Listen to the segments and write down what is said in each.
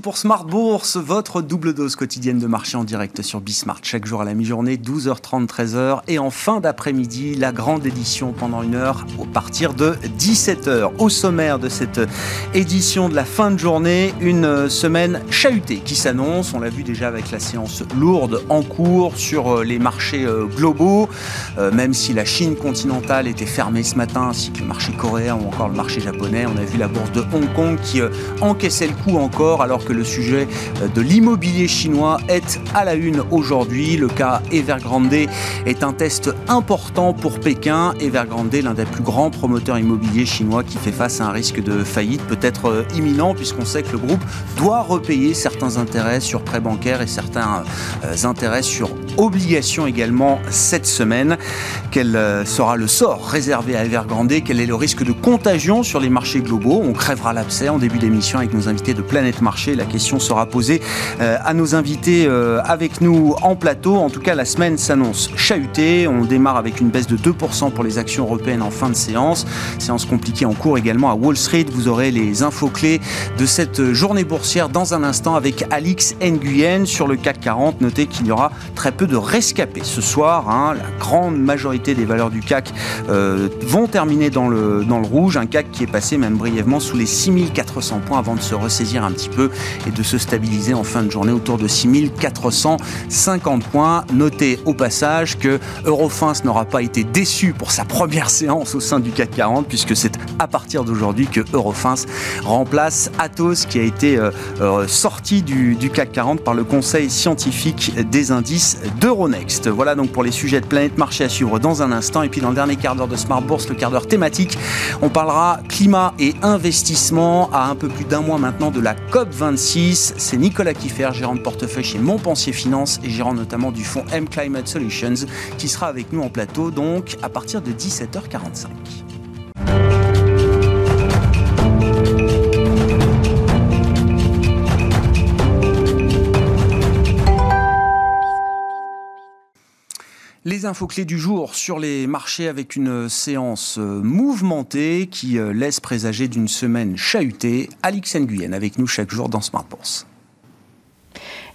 Pour Smart Bourse, votre double dose quotidienne de marché en direct sur Bismart. Chaque jour à la mi-journée, 12h30, 13h. Et en fin d'après-midi, la grande édition pendant une heure au partir de 17h. Au sommaire de cette édition de la fin de journée, une semaine chahutée qui s'annonce. On l'a vu déjà avec la séance lourde en cours sur euh, les marchés euh, globaux. Euh, même si la Chine continentale était fermée ce matin, ainsi que le marché coréen ou encore le marché japonais, on a vu la bourse de Hong Kong qui encaissait le coup encore alors que le sujet euh, de l'immobilier chinois est à la une aujourd'hui. Le cas Evergrande est un test important pour Pékin. Evergrande, l'un des plus grands promoteurs immobiliers chinois qui fait face à un risque de faillite peut-être euh, imminent puisqu'on sait que le groupe doit repayer certains intérêts sur prêts bancaires et certains euh, intérêts sur obligations également cette semaine. Quel sera le sort réservé à Evergrande Quel est le risque de contagion sur les marchés globaux? On crèvera l'abcès en début d'émission avec nos invités de Planète marché. La question sera posée euh, à nos invités euh, avec nous en plateau. En tout cas, la semaine s'annonce chahutée. On démarre avec une baisse de 2% pour les actions européennes en fin de séance. Séance compliquée en cours également à Wall Street. Vous aurez les infos clés de cette journée boursière dans un instant avec Alix Nguyen sur le CAC 40. Notez qu'il y aura très peu de rescapés ce soir. Hein. La grande majorité des valeurs du CAC euh, vont terminer dans le, dans le rouge. Un CAC qui est passé même brièvement sous les 6400 points avant de se ressaisir un petit peu et de se stabiliser en fin de journée autour de 6450 points. Notez au passage que Eurofins n'aura pas été déçu pour sa première séance au sein du CAC 40 puisque c'est à partir d'aujourd'hui que Eurofins remplace Atos qui a été euh, euh, sorti du, du, CAC 40 par le conseil scientifique des indices d'Euronext. Voilà donc pour les sujets de planète marché à suivre dans un instant et puis dans le dernier quart d'heure de Smart Bourse, le quart d'heure thématique, on parlera climat et investissement à un peu plus d'un mois maintenant de la COP 26. C'est Nicolas Kiffer, gérant de portefeuille chez Montpensier Finance et gérant notamment du fonds M Climate Solutions, qui sera avec nous en plateau donc à partir de 17h45. Les infos clés du jour sur les marchés avec une séance euh, mouvementée qui euh, laisse présager d'une semaine chahutée. Alix Nguyen avec nous chaque jour dans Smart Bourse.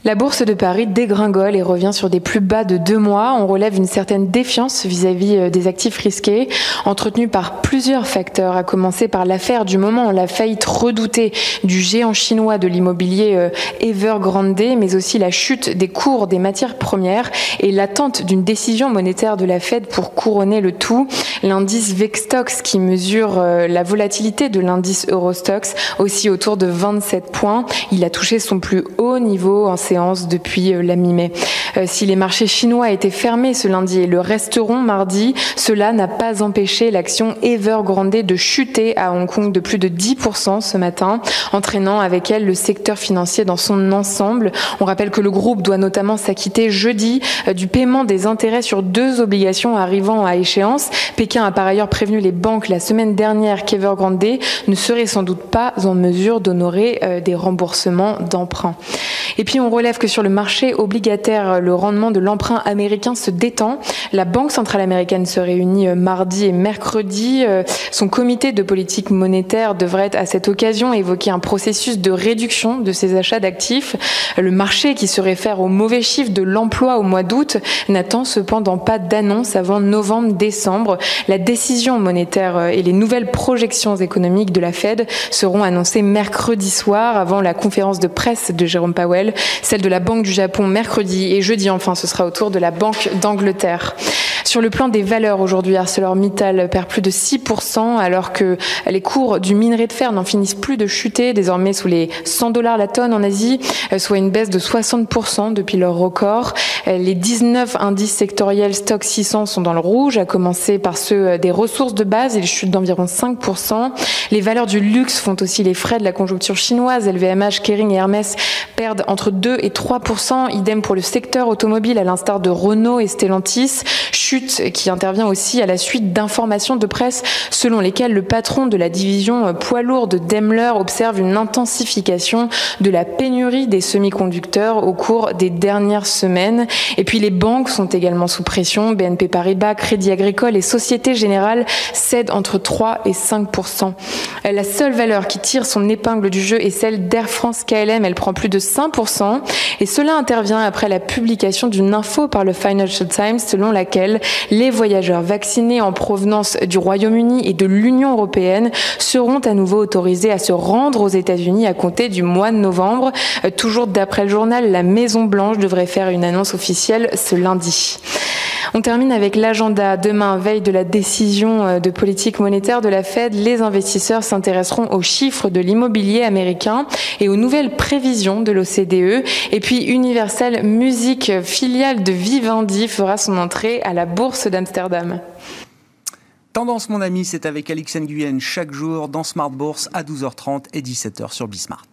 La bourse de Paris dégringole et revient sur des plus bas de deux mois. On relève une certaine défiance vis-à-vis euh, des actifs risqués, entretenus par plusieurs facteurs, à commencer par l'affaire du moment, la faillite redoutée du géant chinois de l'immobilier euh, Evergrande, mais aussi la chute des cours des matières premières et l'attente d'une décision monétaire de la Fed pour couronner le tout. L'indice Vextox, qui mesure euh, la volatilité de l'indice Eurostox, aussi autour de 27 points. Il a touché son plus haut niveau en séance depuis euh, la mi-mai. Euh, si les marchés chinois étaient fermés ce lundi et le resteront mardi, cela n'a pas empêché l'action Evergrande de chuter à Hong Kong de plus de 10% ce matin, entraînant avec elle le secteur financier dans son ensemble. On rappelle que le groupe doit notamment s'acquitter jeudi euh, du paiement des intérêts sur deux obligations arrivant à échéance. Pékin a par ailleurs prévenu les banques la semaine dernière qu'Evergrande ne serait sans doute pas en mesure d'honorer des remboursements d'emprunts. Et puis on relève que sur le marché obligataire, le rendement de l'emprunt américain se détend. La Banque centrale américaine se réunit euh, mardi et mercredi. Euh, son comité de politique monétaire devrait à cette occasion évoquer un processus de réduction de ses achats d'actifs. Le marché qui se réfère au mauvais chiffre de l'emploi au mois d'août n'attend cependant pas d'annonce avant novembre-décembre. La décision monétaire euh, et les nouvelles projections économiques de la Fed seront annoncées mercredi soir avant la conférence de presse de Jérôme Powell celle de la Banque du Japon mercredi et jeudi enfin ce sera au tour de la Banque d'Angleterre. Sur le plan des valeurs aujourd'hui, ArcelorMittal perd plus de 6% alors que les cours du minerai de fer n'en finissent plus de chuter, désormais sous les 100 dollars la tonne en Asie, euh, soit une baisse de 60% depuis leur record. Euh, les 19 indices sectoriels stock 600 sont dans le rouge, à commencer par ceux euh, des ressources de base, ils chutent d'environ 5%. Les valeurs du luxe font aussi les frais de la conjoncture chinoise. LVMH, Kering et Hermès perdent entre 2 et 3%, idem pour le secteur automobile à l'instar de Renault et Stellantis. Chute qui intervient aussi à la suite d'informations de presse selon lesquelles le patron de la division poids lourd de Daimler observe une intensification de la pénurie des semi-conducteurs au cours des dernières semaines. Et puis les banques sont également sous pression. BNP Paribas, Crédit Agricole et Société Générale cèdent entre 3 et 5% La seule valeur qui tire son épingle du jeu est celle d'Air France KLM. Elle prend plus de 5% et cela intervient après la publication d'une info par le Financial Times selon laquelle les voyageurs vaccinés en provenance du Royaume-Uni et de l'Union européenne seront à nouveau autorisés à se rendre aux États-Unis à compter du mois de novembre. Euh, toujours d'après le journal, la Maison Blanche devrait faire une annonce officielle ce lundi. On termine avec l'agenda. Demain, veille de la décision euh, de politique monétaire de la Fed, les investisseurs s'intéresseront aux chiffres de l'immobilier américain et aux nouvelles prévisions de l'OCDE. Et puis Universal Music, filiale de Vivendi, fera son entrée à la bourse d'Amsterdam. Tendance, mon ami, c'est avec Alix Nguyen chaque jour dans Smart Bourse à 12h30 et 17h sur Bismart.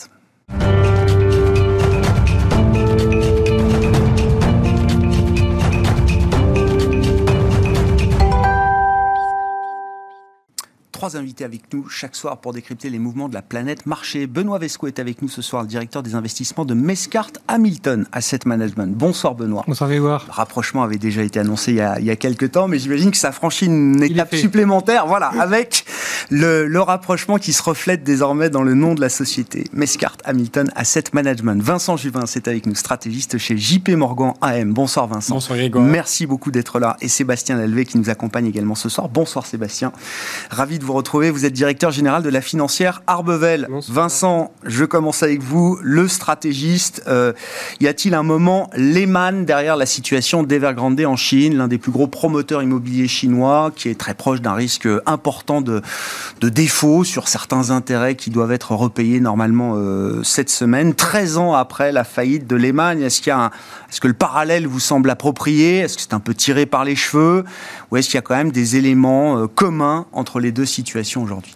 Trois invités avec nous chaque soir pour décrypter les mouvements de la planète marché. Benoît Vesco est avec nous ce soir, le directeur des investissements de Mescart Hamilton Asset Management. Bonsoir Benoît. Bonsoir Grégoire. Le rapprochement avait déjà été annoncé il y a, il y a quelques temps, mais j'imagine que ça franchit une étape supplémentaire. Voilà, avec le, le, rapprochement qui se reflète désormais dans le nom de la société. Mescart Hamilton Asset Management. Vincent Juvin, c'est avec nous, stratégiste chez JP Morgan AM. Bonsoir Vincent. Bonsoir Grégoire. Merci beaucoup d'être là. Et Sébastien Lalvé qui nous accompagne également ce soir. Bonsoir Sébastien. Ravi de vous retrouver. Vous êtes directeur général de la financière Arbevel. Vincent, je commence avec vous, le stratégiste. Euh, y a-t-il un moment Lehman derrière la situation d'Evergrande en Chine, l'un des plus gros promoteurs immobiliers chinois, qui est très proche d'un risque important de, de défaut sur certains intérêts qui doivent être repayés normalement euh, cette semaine, 13 ans après la faillite de Lehman Est-ce qu'il y a est-ce que le parallèle vous semble approprié? Est-ce que c'est un peu tiré par les cheveux? Ou est-ce qu'il y a quand même des éléments euh, communs entre les deux situations aujourd'hui?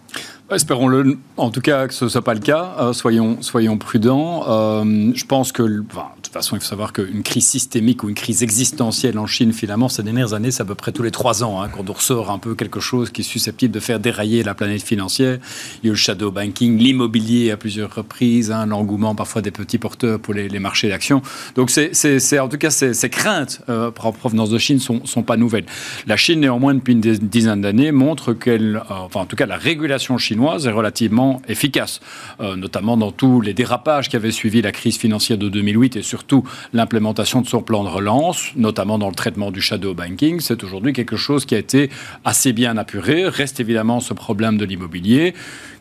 Espérons-le, en tout cas, que ce ne soit pas le cas. Euh, soyons, soyons prudents. Euh, je pense que, de toute façon, il faut savoir qu'une crise systémique ou une crise existentielle en Chine, finalement, ces dernières années, c'est à peu près tous les trois ans hein, qu'on ressort un peu quelque chose qui est susceptible de faire dérailler la planète financière. Il y a eu le shadow banking, l'immobilier à plusieurs reprises, hein, l'engouement parfois des petits porteurs pour les, marchés d'actions. Donc, c'est, en tout cas, ces, craintes euh, en provenance de Chine sont, sont pas nouvelles. La Chine, néanmoins, depuis une dizaine d'années, montre qu'elle, enfin, en tout cas, la régulation chinoise est relativement efficace, euh, notamment dans tous les dérapages qui avaient suivi la crise financière de 2008 et surtout l'implémentation de son plan de relance, notamment dans le traitement du shadow banking. C'est aujourd'hui quelque chose qui a été assez bien apuré. Reste évidemment ce problème de l'immobilier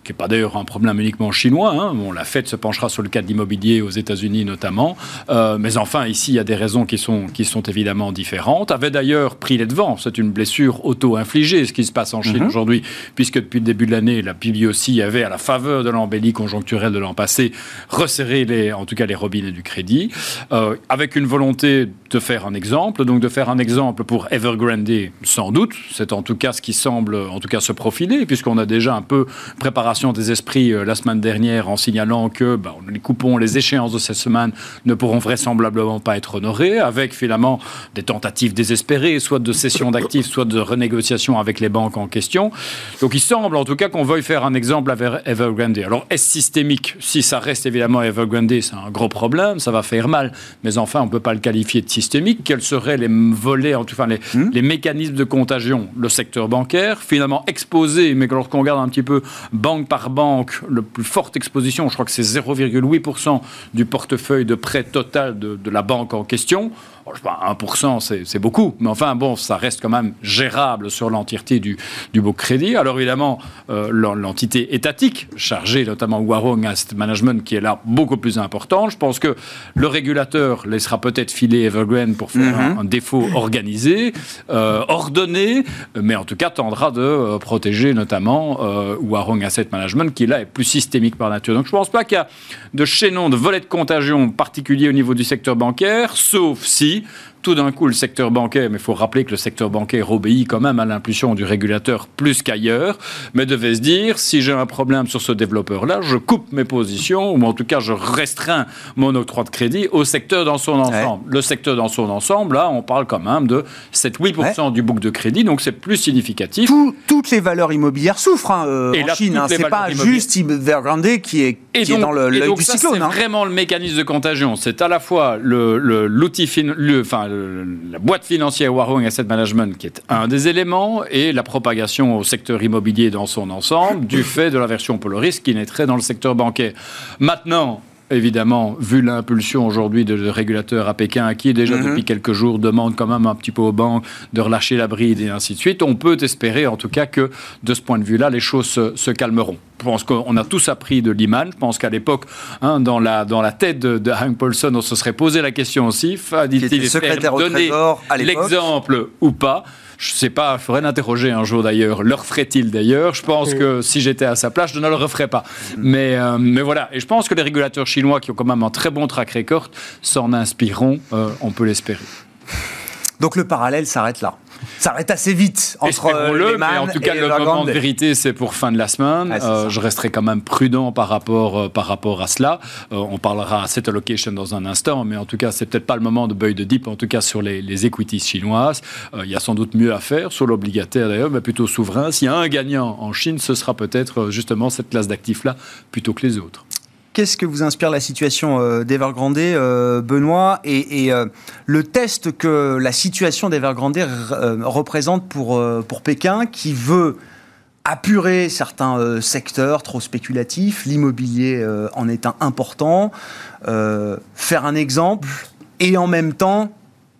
qui n'est pas d'ailleurs un problème uniquement chinois. Hein. Bon, la Fed se penchera sur le cas de l'immobilier aux États-Unis notamment. Euh, mais enfin, ici, il y a des raisons qui sont, qui sont évidemment différentes. Avait d'ailleurs pris les devants. C'est une blessure auto-infligée, ce qui se passe en Chine mhm. aujourd'hui, puisque depuis le début de l'année, la aussi avait, à la faveur de l'embellie conjoncturelle de l'an passé, resserré les, en tout cas les robinets du crédit, euh, avec une volonté de faire un exemple, donc de faire un exemple pour Evergrande, sans doute. C'est en tout cas ce qui semble, en tout cas, se profiler, puisqu'on a déjà un peu préparation des esprits euh, la semaine dernière en signalant que bah, les coupons, les échéances de cette semaine ne pourront vraisemblablement pas être honorées, avec finalement des tentatives désespérées, soit de cession d'actifs, soit de renégociation avec les banques en question. Donc il semble en tout cas qu'on veuille faire un exemple avec Evergrande. Alors est-ce systémique? Si ça reste évidemment Evergrande, c'est un gros problème, ça va faire mal, mais enfin on ne peut pas le qualifier de systémique. Quels seraient les volets, en tout cas les, hmm? les mécanismes de contagion? Le secteur bancaire, finalement exposé, mais lorsqu'on regarde un petit peu banque par banque, le plus forte exposition, je crois que c'est 0,8% du portefeuille de prêt total de, de la banque en question. 1%, c'est beaucoup, mais enfin, bon, ça reste quand même gérable sur l'entièreté du, du beau crédit. Alors évidemment, euh, l'entité étatique, chargée notamment Warong Asset Management, qui est là beaucoup plus importante, je pense que le régulateur laissera peut-être filer Evergrande pour faire mhm. un, défaut organisé, euh, ordonné, mais en tout cas tendra de euh, protéger notamment Warong Asset management qui là est plus systémique par nature. Donc je ne pense pas qu'il y a de chaînon, de volet de contagion particulier au niveau du secteur bancaire, sauf si tout d'un coup le secteur bancaire, mais il faut rappeler que le secteur bancaire obéit quand même à l'impulsion du régulateur plus qu'ailleurs, mais devait se dire, si j'ai un problème sur ce développeur-là, je coupe mes positions, ou en tout cas je restreins mon octroi de crédit au secteur dans son ensemble. Le secteur dans son ensemble, là, on parle quand même de 7-8% du book de crédit, donc c'est plus significatif. toutes les valeurs immobilières souffrent hein, euh, en Chine, hein, c'est pas juste Evergrande qui est, qui est dans le, et donc, ça, C'est hein. vraiment le mécanisme de contagion. C'est à la fois l'outil, le, la boîte financière Warhol Asset Management, qui est un des éléments, et la propagation au secteur immobilier dans son ensemble, du fait de la version Polaris qui naîtrait dans le secteur bancaire. Maintenant, évidemment, vu l'impulsion aujourd'hui de, régulateurs à Pékin, qui déjà mhm. depuis quelques jours demande quand même un petit peu aux banques de relâcher la bride et ainsi de suite, on peut espérer en tout cas que de ce point de vue-là, les choses se, calmeront. Je pense qu'on a tous appris de Lehman. Je pense qu'à l'époque, hein, dans, la, dans la tête de, de Hank Paulson, on se serait posé la question aussi, fallait-il donner l'exemple ou pas? Je ne sais pas, il faudrait l'interroger un jour d'ailleurs. Le ferait-il d'ailleurs? Je pense que si j'étais à sa place, je ne le referais pas. Mais, euh, mais voilà. Et je pense que les régulateurs chinois, qui ont quand même un très bon track record, s'en inspireront. Euh, on peut l'espérer. Donc le parallèle s'arrête là ça arrête assez vite entre le mais en tout cas, le moment de vérité, c'est pour fin de la semaine. Euh, je resterai quand même prudent par rapport, euh, par rapport à cela. Euh, on parlera cette allocation dans un instant, mais en tout cas, c'est peut-être pas le moment de buy de dip, en tout cas sur les, les equities chinoises. il y a sans doute mieux à faire, sur l'obligataire d'ailleurs, mais plutôt souverain. S'il y a un gagnant en Chine, ce sera peut-être justement cette classe d'actifs-là plutôt que les autres qu'est-ce que vous inspire la situation euh, d'Evergrande, euh, Benoît, et, euh, le test que la situation d'Evergrande représente pour, pour Pékin, qui veut apurer certains secteurs trop spéculatifs, l'immobilier en est un important, faire un exemple, et en même temps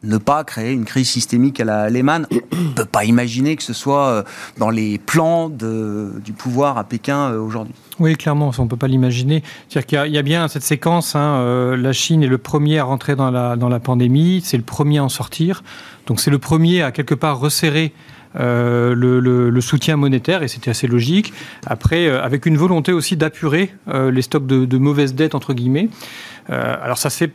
ne pas créer une crise systémique à la Lehman. On ne peut pas imaginer que ce soit dans les plans du pouvoir à Pékin aujourd'hui. Oui, clairement, on ne peut pas l'imaginer. C'est-à-dire qu'il y, a bien cette séquence, hein, euh, la Chine est le premier à rentrer dans la, pandémie, c'est le premier à en sortir. Donc c'est le premier à quelque part resserrer euh, le, soutien monétaire, et c'était assez logique. Après, euh, avec une volonté aussi d'apurer les stocks de, de mauvaises dettes, entre guillemets. alors ça se fait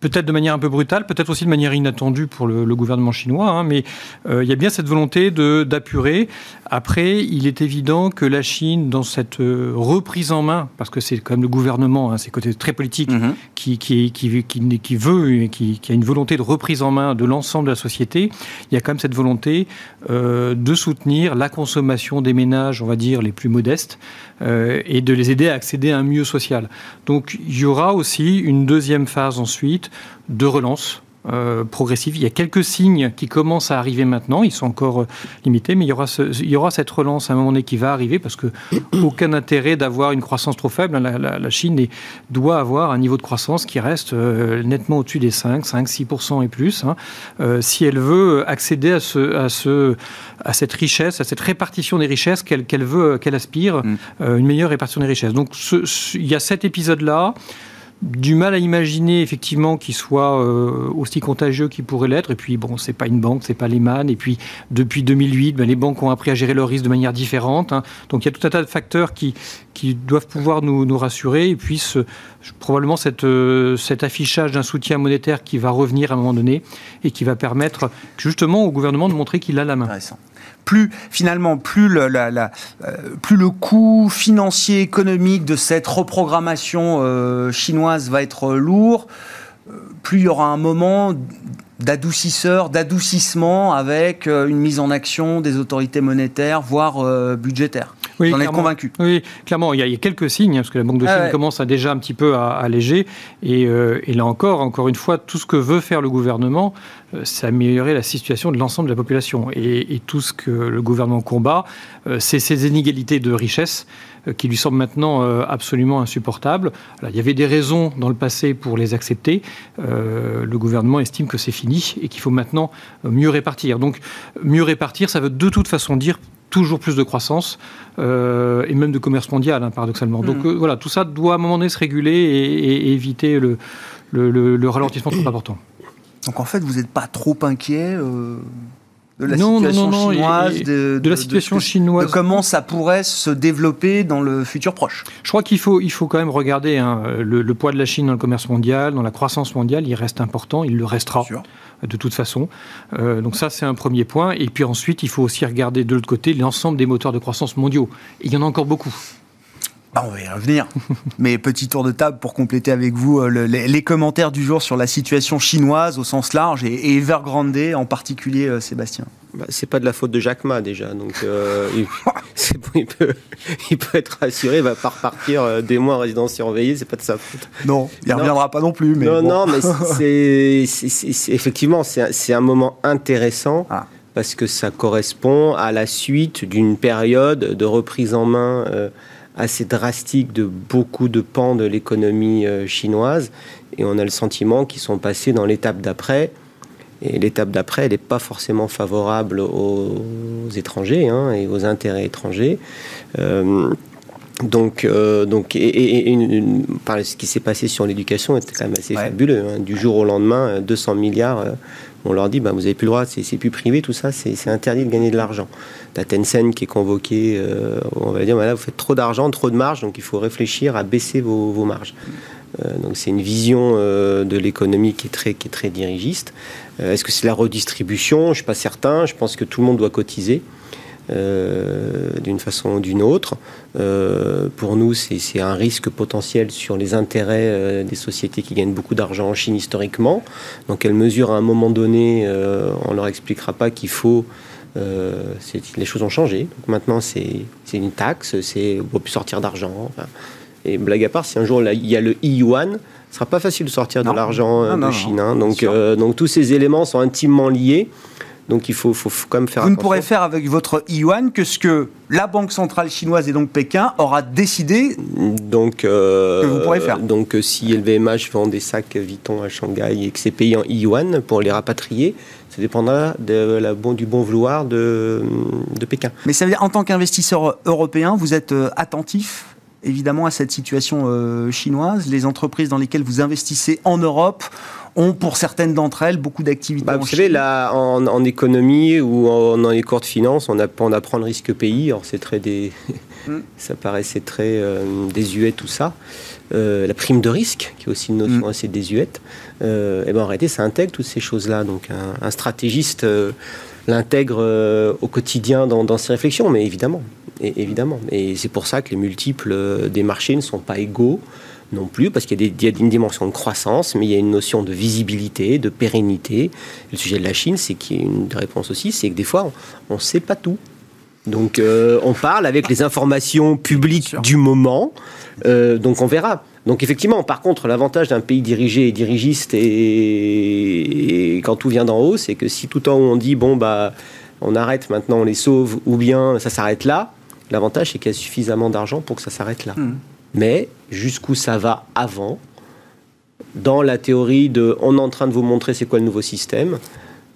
peut-être de manière un peu brutale, peut-être aussi de manière inattendue pour le, gouvernement chinois, hein, mais euh, il y a bien cette volonté d'apurer. Après, il est évident que la Chine, dans cette euh, reprise en main, parce que c'est quand même le gouvernement, hein, c'est côté très politique, mm-hmm. qui, qui, qui, qui, veut, qui, qui, a une volonté de reprise en main de l'ensemble de la société, il y a quand même cette volonté euh, de soutenir la consommation des ménages, on va dire, les plus modestes, et de les aider à accéder à un mieux social. Donc il y aura aussi une deuxième phase ensuite de relance euh, progressive. Il y a quelques signes qui commencent à arriver maintenant. Ils sont encore euh, limités, mais il y, aura il y aura cette relance à un moment donné qui va arriver parce que aucun intérêt d'avoir une croissance trop faible. La, Chine doit avoir un niveau de croissance qui reste euh, nettement au-dessus des 5, 5, 6% et plus. Hein. si elle veut accéder à, ce, à, ce, à cette richesse, à cette répartition des richesses qu'elle veut, qu'elle aspire, mm. une meilleure répartition des richesses. Donc il y a cet épisode-là du mal à imaginer effectivement qu'il soit euh, aussi contagieux qu'il pourrait l'être. Et puis bon, c'est pas une banque, c'est pas Lehman. Et puis depuis 2008, ben, les banques ont appris à gérer leurs risques de manière différente. Hein. Donc il y a tout un tas de facteurs qui, doivent pouvoir nous, rassurer. Et puis probablement cette, euh, cet affichage d'un soutien monétaire qui va revenir à un moment donné et qui va permettre justement au gouvernement de montrer qu'il a la main plus finalement plus le, la, euh, plus le coût financier économique de cette reprogrammation euh, chinoise va être lourd, euh, plus il y aura un moment d'adoucisseur, d'adoucissement avec une mise en action des autorités monétaires, voire budgétaires. Oui, J'en ai convaincu. Oui, clairement, il y, a, quelques signes, parce que la Banque de ah Chine commence à déjà un petit peu à, alléger. Et, et, là encore, encore une fois, tout ce que veut faire le gouvernement, euh, c'est améliorer la situation de l'ensemble de la population. Et, tout ce que le gouvernement combat, euh, c'est ces inégalités de richesse euh, qui lui semblent maintenant absolument insupportables. il y avait des raisons dans le passé pour les accepter. le gouvernement estime que c'est fini et qu'il faut maintenant mieux répartir. Donc, mieux répartir, ça veut de toute façon dire toujours plus de croissance et même de commerce mondial, hein, paradoxalement. Donc mmh. voilà, tout ça doit à un moment donné se réguler et, éviter le, le, le, le ralentissement trop important. Donc en fait, vous n'êtes pas trop inquiet euh, de la Non, situation non, non, et- chinoise, et de, de la situation chinoise. de comment ça pourrait se développer dans le futur proche. Je crois qu'il faut, il faut quand même regarder hein, le, le poids de la Chine dans le commerce mondial, dans la croissance mondiale. Il reste important, il le restera de toute façon. Euh, donc ça, c'est un premier point. Et puis ensuite, il faut aussi regarder de l'autre côté l'ensemble des moteurs de croissance mondiaux. Et il y en a encore beaucoup. Bah, on va y revenir. Mais petit tour de table pour compléter avec vous euh, le- les, les commentaires du jour sur la situation chinoise au sens large et, et Evergrande en particulier, euh, Sébastien. Bah, c'est pas de la faute de Jacques Ma déjà, donc euh, il, c'est bon, il peut, il peut être rassuré, il va pas repartir euh, des mois en résidence surveillée, c'est pas de sa faute. Non, il ne Non. reviendra pas non plus. Mais non, bon. non, mais c'est, effectivement, c'est un, c'est un moment intéressant Ah. parce que ça correspond à la suite d'une période de reprise en main euh, assez drastique de beaucoup de pans de l'économie euh, chinoise. Et on a le sentiment qu'ils sont passés dans l'étape d'après. Et l'étape d'après, elle n'est pas forcément favorable aux, étrangers hein, et aux intérêts étrangers. Euh, donc, euh, donc, et, et- et une- une- par ce qui s'est passé sur l'éducation était quand même assez Ouais. fabuleux. hein. Du jour au lendemain, euh, 200 milliards, on leur dit, bah, vous n'avez plus le droit, c'est plus privé, tout ça, c'est interdit de gagner de l'argent. T'as Tencent qui est convoqué, euh, on va dire, voilà, vous faites trop d'argent, trop de marge, donc il faut réfléchir à baisser vos, marges. Euh, donc c'est une vision euh, de l'économie qui est très, dirigiste. Est-ce que c'est la redistribution? Je ne suis pas certain. Je pense que tout le monde doit cotiser euh, d'une façon ou d'une autre. Euh, pour nous, c'est un risque potentiel sur les intérêts euh, des sociétés qui gagnent beaucoup d'argent en Chine historiquement. Dans quelle mesure, à un moment donné, on leur expliquera pas qu'il faut les choses ont changé. Donc maintenant, c'est une taxe, c'est on peut plus sortir d'argent. Enfin, et blague à part, si un jour il y a le e-yuan, ce sera pas facile de sortir Non. de l'argent de Chine. hein. euh, donc tous ces éléments sont intimement liés. Donc il faut, quand même faire Vous ne pourrez faire avec votre yuan que ce que la Banque centrale chinoise et donc Pékin aura décidé. Donc, euh, Que vous pourrez faire. Donc, euh, si LVMH vend des sacs Vuitton à Shanghai et que c'est payé en yuan pour les rapatrier, ça dépendra de la bon, du bon vouloir de, de Pékin. Mais ça veut dire, en tant qu'investisseur européen, vous êtes euh, attentif évidemment à cette situation euh, chinoise. Les entreprises dans lesquelles vous investissez en Europe ont, pour certaines d'entre elles, beaucoup d'activités Bah, en vous savez, là, en, en économie ou en, dans les cours de finance, on apprend, on apprend le risque pays. Alors, c'est très des... Mm. ça paraissait très euh, désuet, tout ça. Euh, la prime de risque, qui est aussi une notion Mm. assez désuète. Euh, et ben, en réalité, ça intègre toutes ces choses-là. Donc, un, un stratégiste l'intègre au quotidien dans, dans ses réflexions, mais évidemment. Et, évidemment. Et c'est pour ça que les multiples des marchés ne sont pas égaux non plus, parce qu'il y, a y une dimension de croissance, mais il y a une notion de visibilité, de pérennité. Le sujet de la Chine, c'est qu'il y a une réponse aussi, c'est que des fois, on ne sait pas tout. Donc, euh, on parle avec les informations publiques du moment, euh, donc on verra. Donc, effectivement, par contre, l'avantage d'un pays dirigé et dirigiste, et, et quand tout vient d'en haut, c'est que si tout en haut on dit, bon, bah, on arrête maintenant, on les sauve, ou bien ça s'arrête là, l'avantage, c'est qu'il y a suffisamment d'argent pour que ça s'arrête là. Mhm. Mais jusqu'où ça va avant, dans la théorie de on est en train de vous montrer c'est quoi le nouveau système,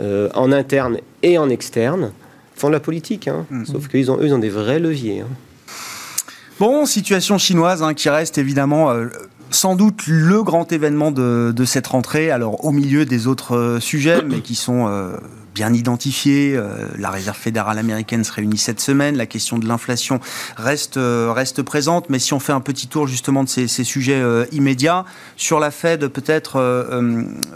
euh, en interne et en externe, font de la politique. hein. Mhm. Sauf qu'eux, ils ont, eux, ils ont des vrais leviers. hein. Bon, situation chinoise hein, qui reste évidemment euh, sans doute le grand événement de, de cette rentrée, alors au milieu des autres euh, sujets, mais qui sont bien identifiés. Euh, la Réserve fédérale américaine se réunit cette semaine, la question de l'inflation reste, euh, reste présente, mais si on fait un petit tour justement de ces, ces sujets euh, immédiats, sur la Fed peut-être,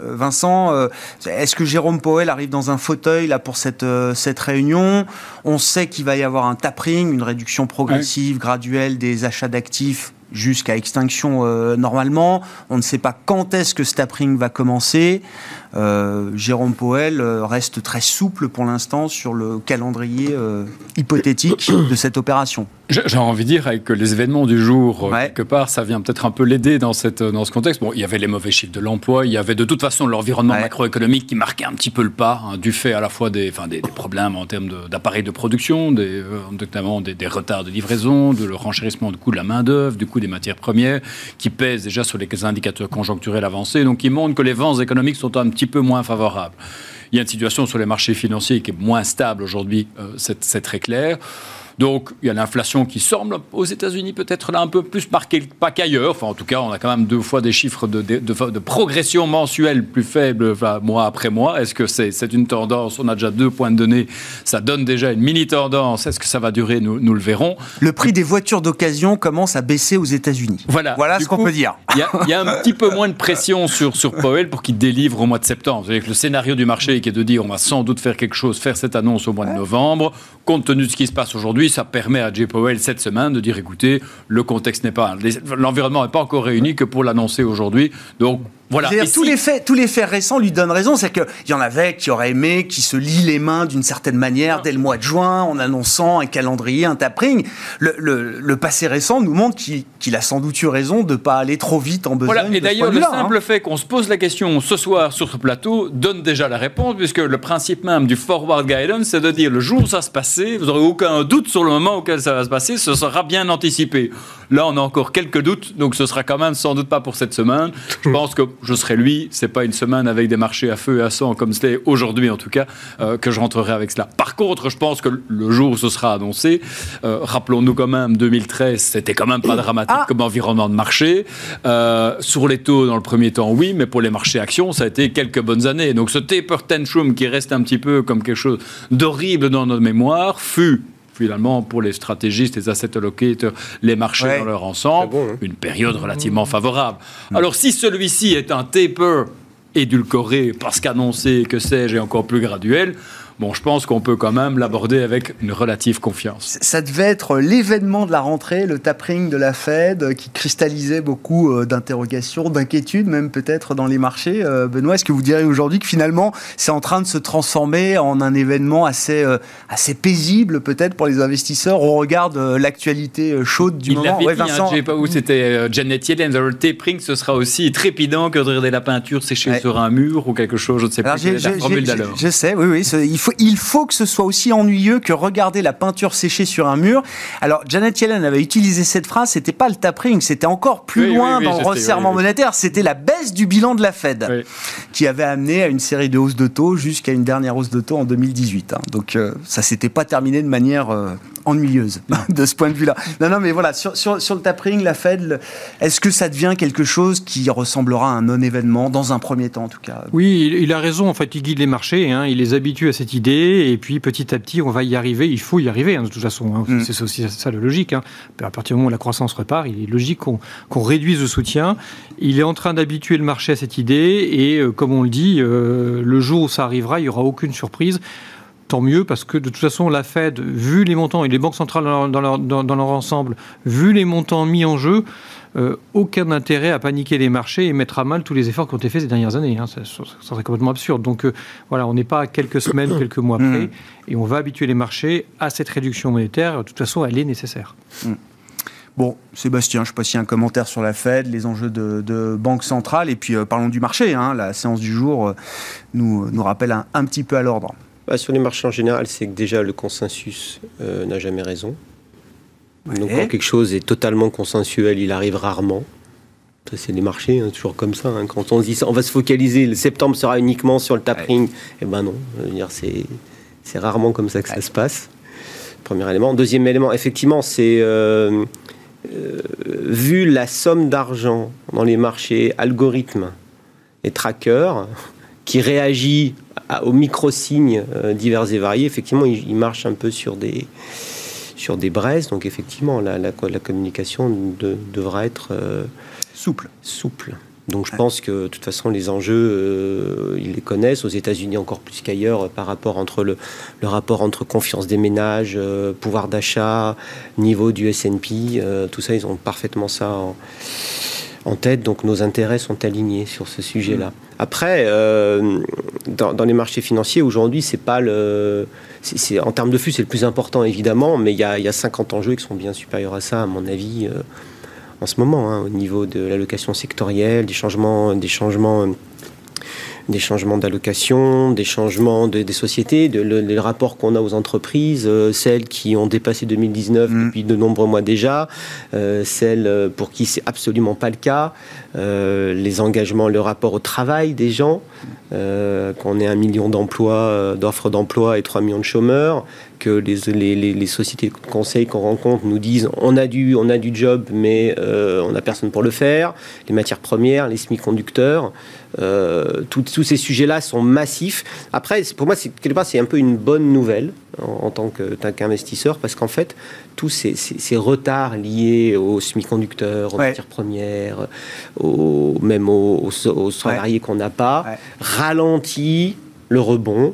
Vincent, euh, est-ce que Jérôme Powell arrive dans un fauteuil là pour cette, cette réunion? On sait qu'il va y avoir un tapering, une réduction progressive, graduelle des achats d'actifs jusqu'à extinction euh, normalement. On ne sait pas quand est-ce que tapering va commencer. Euh, Jérôme Powell euh, reste très souple pour l'instant sur le calendrier euh, hypothétique de cette opération. J'ai envie de dire que les événements du jour, Ouais. quelque part, ça vient peut-être un peu l'aider dans, cette, dans ce contexte. Bon, il y avait les mauvais chiffres de l'emploi, il y avait de toute façon l'environnement Ouais. macroéconomique qui marquait un petit peu le pas, hein, du fait à la fois des, enfin, des, des problèmes en termes d'appareils de, production, des, notamment des, des retards de livraison, de le renchérissement du coût de la main-d'œuvre, du coût des matières premières, qui pèsent déjà sur les indicateurs conjoncturels avancés, donc qui montrent que les vents économiques sont un petit peu moins favorables. Il y a une situation sur les marchés financiers qui est moins stable aujourd'hui, euh, c'est très clair. Donc il y a l'inflation qui semble aux États-Unis peut-être là un peu plus marquée pas qu'ailleurs. Enfin en tout cas on a quand même deux fois des chiffres de, de, de, progression mensuelle plus faibles enfin, mois après mois. Est-ce que c'est c'est une tendance? On a déjà deux points de données. Ça donne déjà une mini tendance. Est-ce que ça va durer? Nous, nous le verrons. Le prix des voitures d'occasion commence à baisser aux États-Unis. Voilà. Voilà ce qu'on peut dire. Il y, y, a un petit peu moins de pression sur sur Powell pour qu'il délivre au mois de septembre. Vous savez que le scénario du marché qui est de dire on va sans doute faire quelque chose, faire cette annonce au mois de novembre, compte tenu de ce qui se passe aujourd'hui, ça permet à Jay Powell cette semaine de dire écoutez, le contexte n'est pas, l'environnement n'est pas encore réuni que pour l'annoncer aujourd'hui. Donc voilà. Et tous, les faits, tous les faits récents lui donnent raison. C'est qu'il y en avait qui auraient aimé, qui se lient les mains d'une certaine manière dès le mois de juin en annonçant un calendrier, un tapering. Le, le, le passé récent nous montre qu'il a sans doute eu raison de ne pas aller trop vite en besogne. Voilà. Et d'ailleurs, le simple hein. fait qu'on se pose la question ce soir sur ce plateau donne déjà la réponse, puisque le principe même du forward guidance, c'est de dire le jour où ça se passer, vous n'aurez aucun doute sur le moment auquel ça va se passer, ce sera bien anticipé. Là, on a encore quelques doutes, donc ce sera quand même sans doute pas pour cette semaine. Je pense que je serai lui. C'est pas une semaine avec des marchés à feu et à sang comme c'était aujourd'hui en tout cas euh, que je rentrerai avec cela. Par contre, je pense que le jour où ce sera annoncé, euh, rappelons-nous quand même 2013, c'était quand même pas dramatique ah. comme environnement de marché. Euh, sur les taux dans le premier temps, oui, mais pour les marchés actions, ça a été quelques bonnes années. Donc ce taper tantrum qui reste un petit peu comme quelque chose d'horrible dans notre mémoire fut finalement, pour les stratégistes, les asset allocators, les marchés dans leur ensemble, hein. une période relativement favorable. Alors, si celui-ci est un taper édulcoré parce qu'annoncé, que sais-je, et encore plus graduel, bon, je pense qu'on peut quand même l'aborder avec une relative confiance. Ça devait être l'événement de la rentrée, le tapering de la Fed, euh, qui cristallisait beaucoup euh, d'interrogations, d'inquiétudes, même peut-être dans les marchés. Euh, Benoît, est-ce que vous diriez aujourd'hui que finalement, c'est en train de se transformer en un événement assez, assez paisible, peut-être, pour les investisseurs, au regard de l'actualité chaude du Il moment? ouais, dit, hein, Vincent. sais pas où c'était Janet Yellen, le tapering, ce sera aussi trépidant que de regarder la peinture séchée sur un mur ou quelque chose, je ne sais pas. Je sais, oui, oui. Il faut il faut que ce soit aussi ennuyeux que regarder la peinture séchée sur un mur. Alors, Janet Yellen avait utilisé cette phrase, c'était pas le tapering, c'était encore plus loin dans le resserrement monétaire, c'était la baisse du bilan de la Fed qui avait amené à une série de hausses de taux jusqu'à une dernière hausse de taux en 2018. Hein. Donc, euh, ça s'était pas terminé de manière euh, ennuyeuse de ce point de vue-là. Non, non, mais voilà, sur, sur, sur le tapering, la Fed, est-ce que ça devient quelque chose qui ressemblera à un non-événement, dans un premier temps en tout cas? Oui, il, a raison, en fait, il guide les marchés, hein, il les habitue à cette idée, et puis petit à petit, on va y arriver, il faut y arriver, hein, de toute façon, hein. mm. c'est aussi ça la logique. À partir du moment où la croissance repart, il est logique qu'on réduise le soutien. Il est en train d'habituer le marché à cette idée, et euh, comme on le dit, euh, le jour où ça arrivera, il n'y aura aucune surprise tant mieux, parce que de toute façon, la Fed, vu les montants, et les banques centrales dans leur, dans leur, ensemble, vu les montants mis en jeu, euh, aucun intérêt à paniquer les marchés et mettre à mal tous les efforts qui ont été faits ces dernières années. Hein. Ça, serait complètement absurde. Donc euh, voilà, on n'est pas à quelques semaines, quelques mois près, mm. et on va habituer les marchés à cette réduction monétaire. De toute façon, elle est nécessaire. Mm. Bon, Sébastien, je ne sais pas s'il y a un commentaire sur la Fed, les enjeux de, banque centrale, et puis euh, parlons du marché. Hein. La séance du jour nous, nous rappelle un petit peu à l'ordre. Bah, sur les marchés en général, c'est que déjà le consensus euh, n'a jamais raison. Donc quand quelque chose est totalement consensuel, il arrive rarement. C'est les marchés, hein, toujours comme ça. Hein. Quand on dit on va se focaliser, le septembre sera uniquement sur le tapering, eh ben non. C'est rarement comme ça que ça se passe. Premier élément. Deuxième élément, effectivement, c'est euh, euh, vu la somme d'argent dans les marchés, algorithmes et trackers, qui réagit aux micro-signes euh, divers et variés, effectivement, il, marche un peu sur des, sur des braises. Donc, effectivement, la, la, communication devra être euh, souple. souple. Donc, je pense que, de toute façon, les enjeux, euh, ils les connaissent. Aux États-Unis, encore plus qu'ailleurs, par rapport entre le, le, rapport entre confiance des ménages, pouvoir d'achat, niveau du S&P, tout ça, ils ont parfaitement ça en en tête, donc nos intérêts sont alignés sur ce sujet-là. Mm. Après, euh, dans, les marchés financiers, aujourd'hui, c'est pas le. en termes de flux, c'est le plus important, évidemment, mais il y a, y a 50 enjeux qui sont bien supérieurs à ça, à mon avis, euh, en ce moment, hein, au niveau de l'allocation sectorielle, des changements. Des changements des changements d'allocation, des changements des sociétés, de, le, les rapports qu'on a aux entreprises, euh, celles qui ont dépassé 2019 mm. depuis de nombreux mois déjà, euh, celles euh, pour qui c'est absolument pas le cas. les engagements, le rapport au travail des gens, qu'on ait un million d'emplois, d'offres d'emploi et 3 millions de chômeurs, que les, les, sociétés de conseil qu'on rencontre nous disent on a du, on a du job, mais on n'a personne pour le faire, les matières premières, les semi-conducteurs, tous ces sujets-là sont massifs. Après, pour moi, quelque part, c'est un peu une bonne nouvelle en, tant qu'investisseur, parce qu'en fait, tous ces, retards liés aux semi-conducteurs, aux matières premières, même aux, salariés qu'on n'a pas, ralentissent le rebond.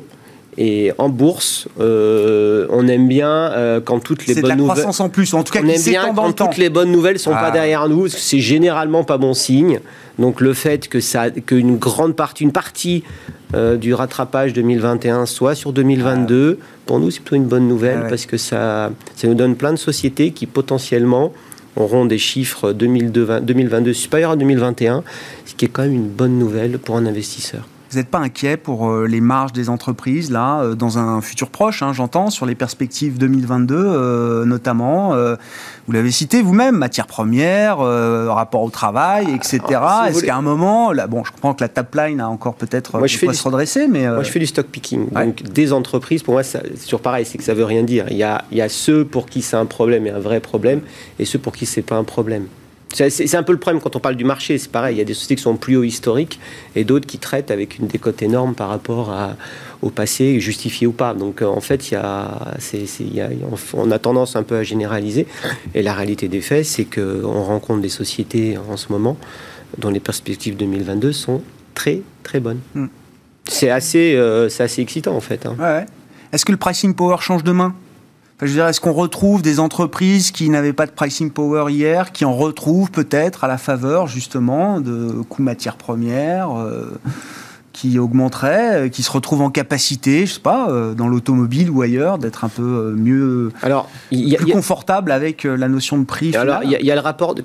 Et en bourse, euh, on aime bien euh, quand toutes les bonnes nouvelles. C'est de la croissance en plus, en tout cas, on aime bien quand toutes les bonnes nouvelles sont pas ah. derrière nous. C'est généralement pas bon signe. Donc le fait que ça, qu'une grande partie, une partie euh, du rattrapage 2021 soit sur 2022, pour nous c'est plutôt une bonne nouvelle parce que ça, ça nous donne plein de sociétés qui potentiellement auront des chiffres 2022 supérieurs à 2021, ce qui est quand même une bonne nouvelle pour un investisseur. Vous n'êtes pas inquiet pour euh, les marges des entreprises, là, euh, dans un futur proche, hein, j'entends, sur les perspectives 2022, euh, notamment Vous l'avez cité vous-même, matières premières, rapport au travail, etc. Est-ce qu'à un moment, là, bon, je comprends que la top line a encore peut-être moi, je fais se redresser, mais... Moi, je fais du stock picking. Donc, des entreprises, pour moi, c'est toujours pareil, c'est que ça veut rien dire. Il y a, il y a ceux pour qui c'est un problème et un vrai problème, et ceux pour qui c'est pas un problème. C'est un peu le problème quand on parle du marché, c'est pareil, il y a des sociétés qui sont plus haut historiques et d'autres qui traitent avec une décote énorme par rapport au passé, justifié ou pas. Donc euh, en fait, il y a, on a tendance un peu à généraliser et la réalité des faits, c'est qu'on rencontre des sociétés en ce moment dont les perspectives 2022 sont très très bonnes. Hmm. C'est assez, euh, assez excitant en fait. Hein. Ouais. Est-ce que le pricing power change demain je veux dire, est-ce qu'on retrouve des entreprises qui n'avaient pas de pricing power hier, qui en retrouvent peut-être à la faveur justement de coûts matières premières euh, qui augmenteraient, euh, qui se retrouvent en capacité, je sais pas, euh, dans l'automobile ou ailleurs, d'être un peu mieux, alors, y a, plus confortable avec la notion de prix. Alors, il y, a le rapport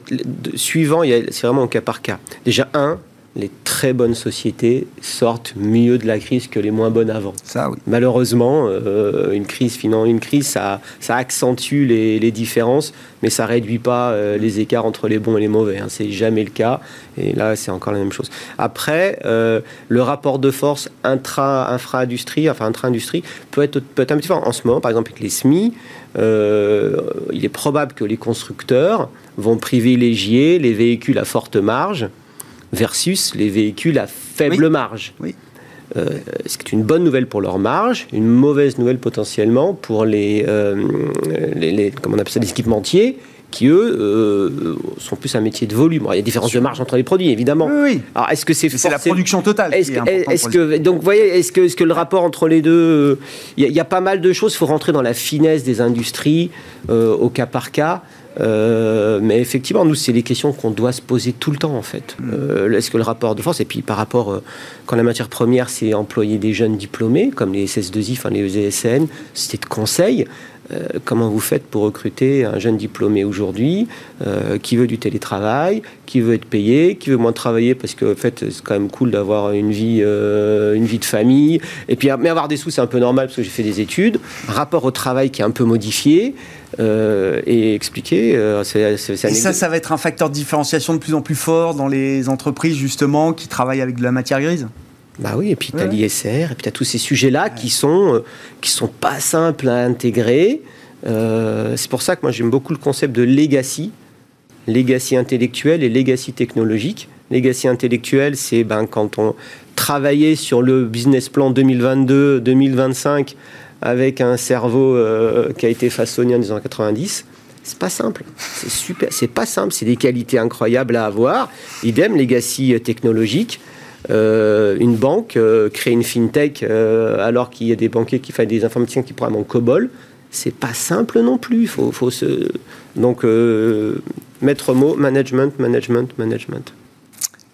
suivant, c'est vraiment au cas par cas. Déjà, un, les très bonnes sociétés sortent mieux de la crise que les moins bonnes avant. Ça, oui. Malheureusement, euh, une crise, une crise ça, ça accentue les, différences, mais ça réduit pas euh, les écarts entre les bons et les mauvais. Hein. C'est jamais le cas. Et là, c'est encore la même chose. Après, euh, le rapport de force intra-infra-industrie, enfin intra-industrie, peut être, peut être un petit peu en ce moment, par exemple avec les SMI, il est probable que les constructeurs vont privilégier les véhicules à forte marge versus les véhicules à faible marge. Oui. Euh, ce qui est une bonne nouvelle pour leur marge, une mauvaise nouvelle potentiellement pour les, euh, les, comment on appelle ça, les équipementiers qui eux euh, sont plus un métier de volume. il y a différence de marge entre les produits, évidemment. Oui. Alors, est-ce que c'est c'est la production totale Est-ce est que donc vous voyez, est-ce que, est-ce que le rapport entre les deux, il y, a pas mal de choses. Il faut rentrer dans la finesse des industries au cas par cas. Euh, mais effectivement, nous, c'est les questions qu'on doit se poser tout le temps, en fait. Mm. Euh, est-ce que le rapport de force, et puis par rapport, euh, quand la matière première, c'est employer des jeunes diplômés, comme les SS2I, enfin les ESN, c'était de conseil. Comment vous faites pour recruter un jeune diplômé aujourd'hui qui veut du télétravail, qui veut être payé, qui veut moins travailler parce que en fait c'est quand même cool d'avoir une vie, une vie de famille. Et puis mais avoir des sous c'est un peu normal parce que j'ai fait des études. rapport au travail qui est un peu modifié. Euh, et expliquer. Euh, et ça, ça va être un facteur de différenciation de plus en plus fort dans les entreprises justement qui travaillent avec de la matière grise? Bah oui, et puis tu as l'ISR, et puis tu as tous ces sujets-là qui sont euh, qui sont pas simples à intégrer. c'est pour ça que moi j'aime beaucoup le concept de legacy, legacy intellectuel et legacy technologique. Legacy intellectuel, c'est ben, quand on travaillait sur le business plan 2022-2025 avec un cerveau euh, qui a été façonné en 1990. C'est pas simple. C'est super. C'est pas simple. C'est des qualités incroyables à avoir. Idem, legacy technologique. Euh, une banque euh, crée une fintech alors qu'il y a des banquiers qui font des informaticiens qui programment en COBOL. C'est pas simple non plus. Faut, faut. Donc, maître mot, management, management, management.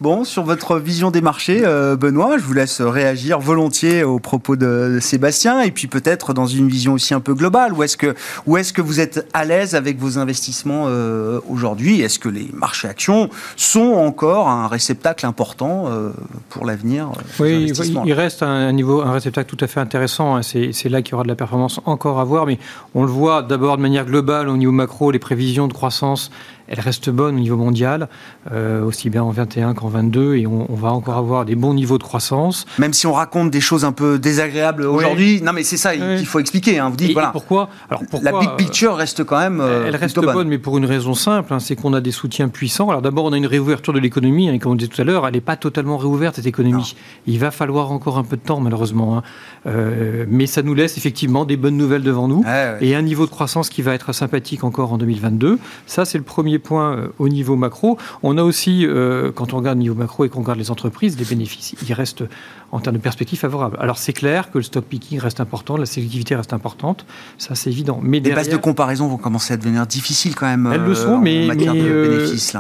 Bon, sur votre vision des marchés, euh, Benoît, je vous laisse réagir volontiers aux propos de Sébastien, et puis peut-être dans une vision aussi un peu globale. Où est-ce que, où est-ce que vous êtes à l'aise avec vos investissements euh, aujourd'hui? Est-ce que les marchés actions sont encore un réceptacle important euh, pour l'avenir Oui, il reste un, niveau, un réceptacle tout à fait intéressant. Hein. C'est là qu'il y aura de la performance encore à voir, mais on le voit d'abord de manière globale au niveau macro, les prévisions de croissance elle reste bonne au niveau mondial, euh, aussi bien en 21 qu'en 22, et on, va encore avoir des bons niveaux de croissance. Même si on raconte des choses un peu désagréables aujourd'hui, non mais c'est ça qu'il faut expliquer. Hein. Vous dites, voilà, pourquoi, alors pourquoi La big picture reste quand même. Euh, elle reste bonne, mais pour une raison simple, hein, c'est qu'on a des soutiens puissants. Alors d'abord, on a une réouverture de l'économie, hein, comme on disait tout à l'heure, elle n'est pas totalement réouverte cette économie. Il va falloir encore un peu de temps, malheureusement. Hein. Euh, mais ça nous laisse effectivement des bonnes nouvelles devant nous et un niveau de croissance qui va être sympathique encore en 2022. Ça, c'est le premier point euh, au niveau macro. On a aussi, euh, quand on regarde le niveau macro et qu'on regarde les entreprises, les bénéfices, ils restent en termes de perspective favorables. Alors c'est clair que le stock picking reste important, la sélectivité reste importante, ça c'est évident. Mais les bases de comparaison vont commencer à devenir difficiles quand même. Elles le sont, mais,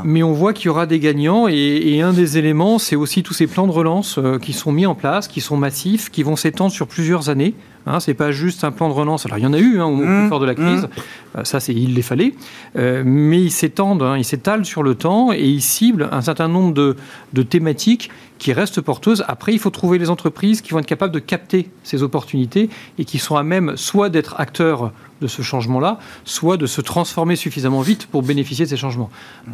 mais, on voit qu'il y aura des gagnants et, un des éléments, c'est aussi tous ces plans de relance qui sont mis en place, qui sont massifs, qui vont s'étendre sur plusieurs années. Hein, c'est pas juste un plan de relance. Alors il y en a eu hein, au mmh. fort de la crise. Mmh. Euh, ça, c'est il les fallait. Euh, mais ils s'étendent, hein, ils s'étalent sur le temps et ils ciblent un certain nombre de, de, thématiques qui restent porteuses. Après, il faut trouver les entreprises qui vont être capables de capter ces opportunités et qui sont à même soit d'être acteurs de ce changement-là, soit de se transformer suffisamment vite pour bénéficier de ces changements.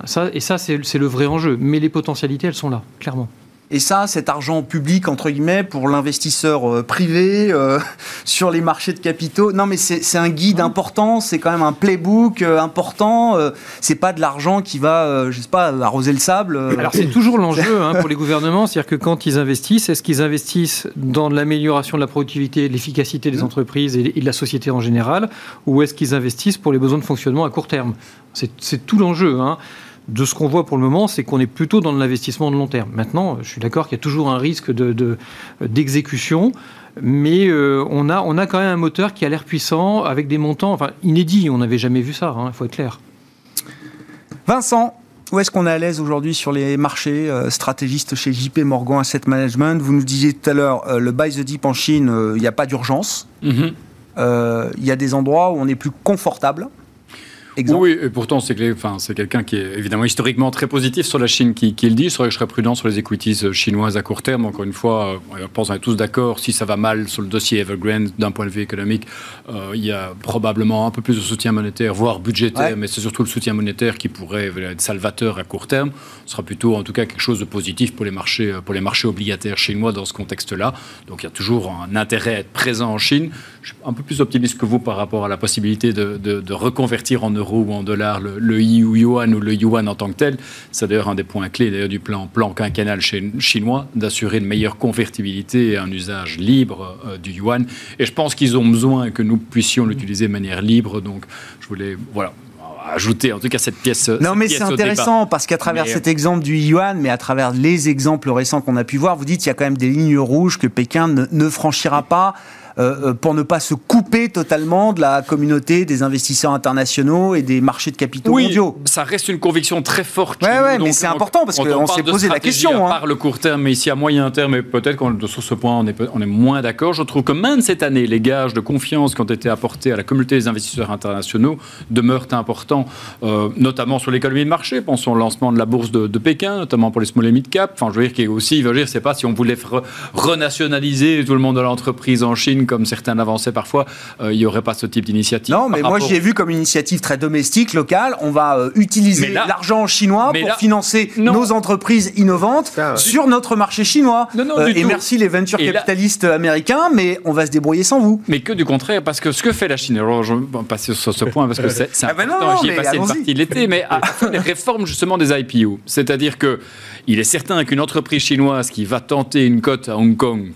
Ça, et ça, c'est le vrai enjeu. Mais les potentialités, elles sont là, clairement. Et ça, cet argent public, entre guillemets, pour l'investisseur euh, privé euh, sur les marchés de capitaux, non mais c'est un guide important, c'est quand même un playbook euh, important. c'est pas de l'argent qui va, je sais pas, arroser le sable. Alors c'est toujours l'enjeu hein, pour les gouvernements, c'est-à-dire que quand ils investissent, est-ce qu'ils investissent dans l'amélioration de la productivité, de l'efficacité des mmh. entreprises et de la société en général, ou est-ce qu'ils investissent pour les besoins de fonctionnement à court terme? C'est tout l'enjeu. Hein de ce qu'on voit pour le moment, c'est qu'on est plutôt dans l'investissement de long terme. Maintenant, je suis d'accord qu'il y a toujours un risque d'exécution. De, mais euh, on, a, on a quand même un moteur qui a l'air puissant, avec des montants enfin, inédits. On n'avait jamais vu ça, il hein, faut être clair. Vincent, où est-ce qu'on est à l'aise aujourd'hui sur les marchés euh, stratégistes chez JP Morgan Asset Management? Vous nous disiez tout à l'heure, euh, le buy the dip en Chine, il n'y a pas d'urgence. Mm-hmm. Il y a des endroits où on est plus confortable. Oui, et pourtant, c'est enfin, quelqu'un qui est évidemment historiquement très positif sur la Chine qui, le dit. C'est vrai que je serais prudent sur les equities euh, chinoises à court terme. Encore une fois, euh, je pense qu'on est tous d'accord. Si ça va mal sur le dossier Evergrande d'un point de vue économique, euh, il y a probablement un peu plus de soutien monétaire, voire budgétaire, mais c'est surtout le soutien monétaire qui pourrait être salvateur à court terme. Ce sera plutôt, en tout cas, quelque chose de positif pour les marchés, pour les marchés obligataires chinois dans ce contexte-là. Donc il y a toujours un intérêt à être présent en Chine. Je suis un peu plus optimiste que vous par rapport à la possibilité de, de reconvertir en ou en dollars le, le, yuan ou le yuan en tant que tel. C'est d'ailleurs un des points clés d'ailleurs du plan, plan quinquennal chinois d'assurer une meilleure convertibilité et un usage libre euh, du yuan. Et je pense qu'ils ont besoin que nous puissions l'utiliser de manière libre. Donc je voulais voilà ajouter en tout cas cette pièce. Non, mais c'est intéressant parce qu'à travers cet exemple du yuan, mais à travers les exemples récents qu'on a pu voir, vous dites qu'il y a quand même des lignes rouges que Pékin ne franchira pas. Euh, euh, pour ne pas se couper totalement de la communauté des investisseurs internationaux et des marchés de capitaux oui, mondiaux. Ça reste une conviction très forte. Oui, ouais, mais c'est important parce qu'on s'est posé la question. Hein. part le court terme, mais ici à moyen terme, et peut-être qu'on sur ce point on est, on est moins d'accord. Je trouve que même cette année, les gages de confiance qui ont été apportés à la communauté des investisseurs internationaux demeurent importants, euh, notamment sur l'économie de marché. Pensons au lancement de la bourse de, Pékin, notamment pour les small et mid cap. Enfin, je veux dire qu'il aussi, je veux dire, c'est pas si on voulait renationaliser tout le monde de l'entreprise en Chine comme certains l'avançaient parfois, euh, il n'y aurait pas ce type d'initiative. Non, mais moi j'ai vu comme une initiative très domestique, locale. On va euh, utiliser l'argent chinois pour financer nos entreprises innovantes sur notre marché chinois. Euh, et merci les venture capitalistes américains, mais on va se débrouiller sans vous. Mais que du contraire, parce que ce que fait la Chine, alors je vais passer sur ce point parce que c'est ah ben j'y ai passé une partie de l'été, mais à les réformes justement des IPO. C'est-à-dire que il est certain qu'une entreprise chinoise qui va tenter une cote à Hong Kong,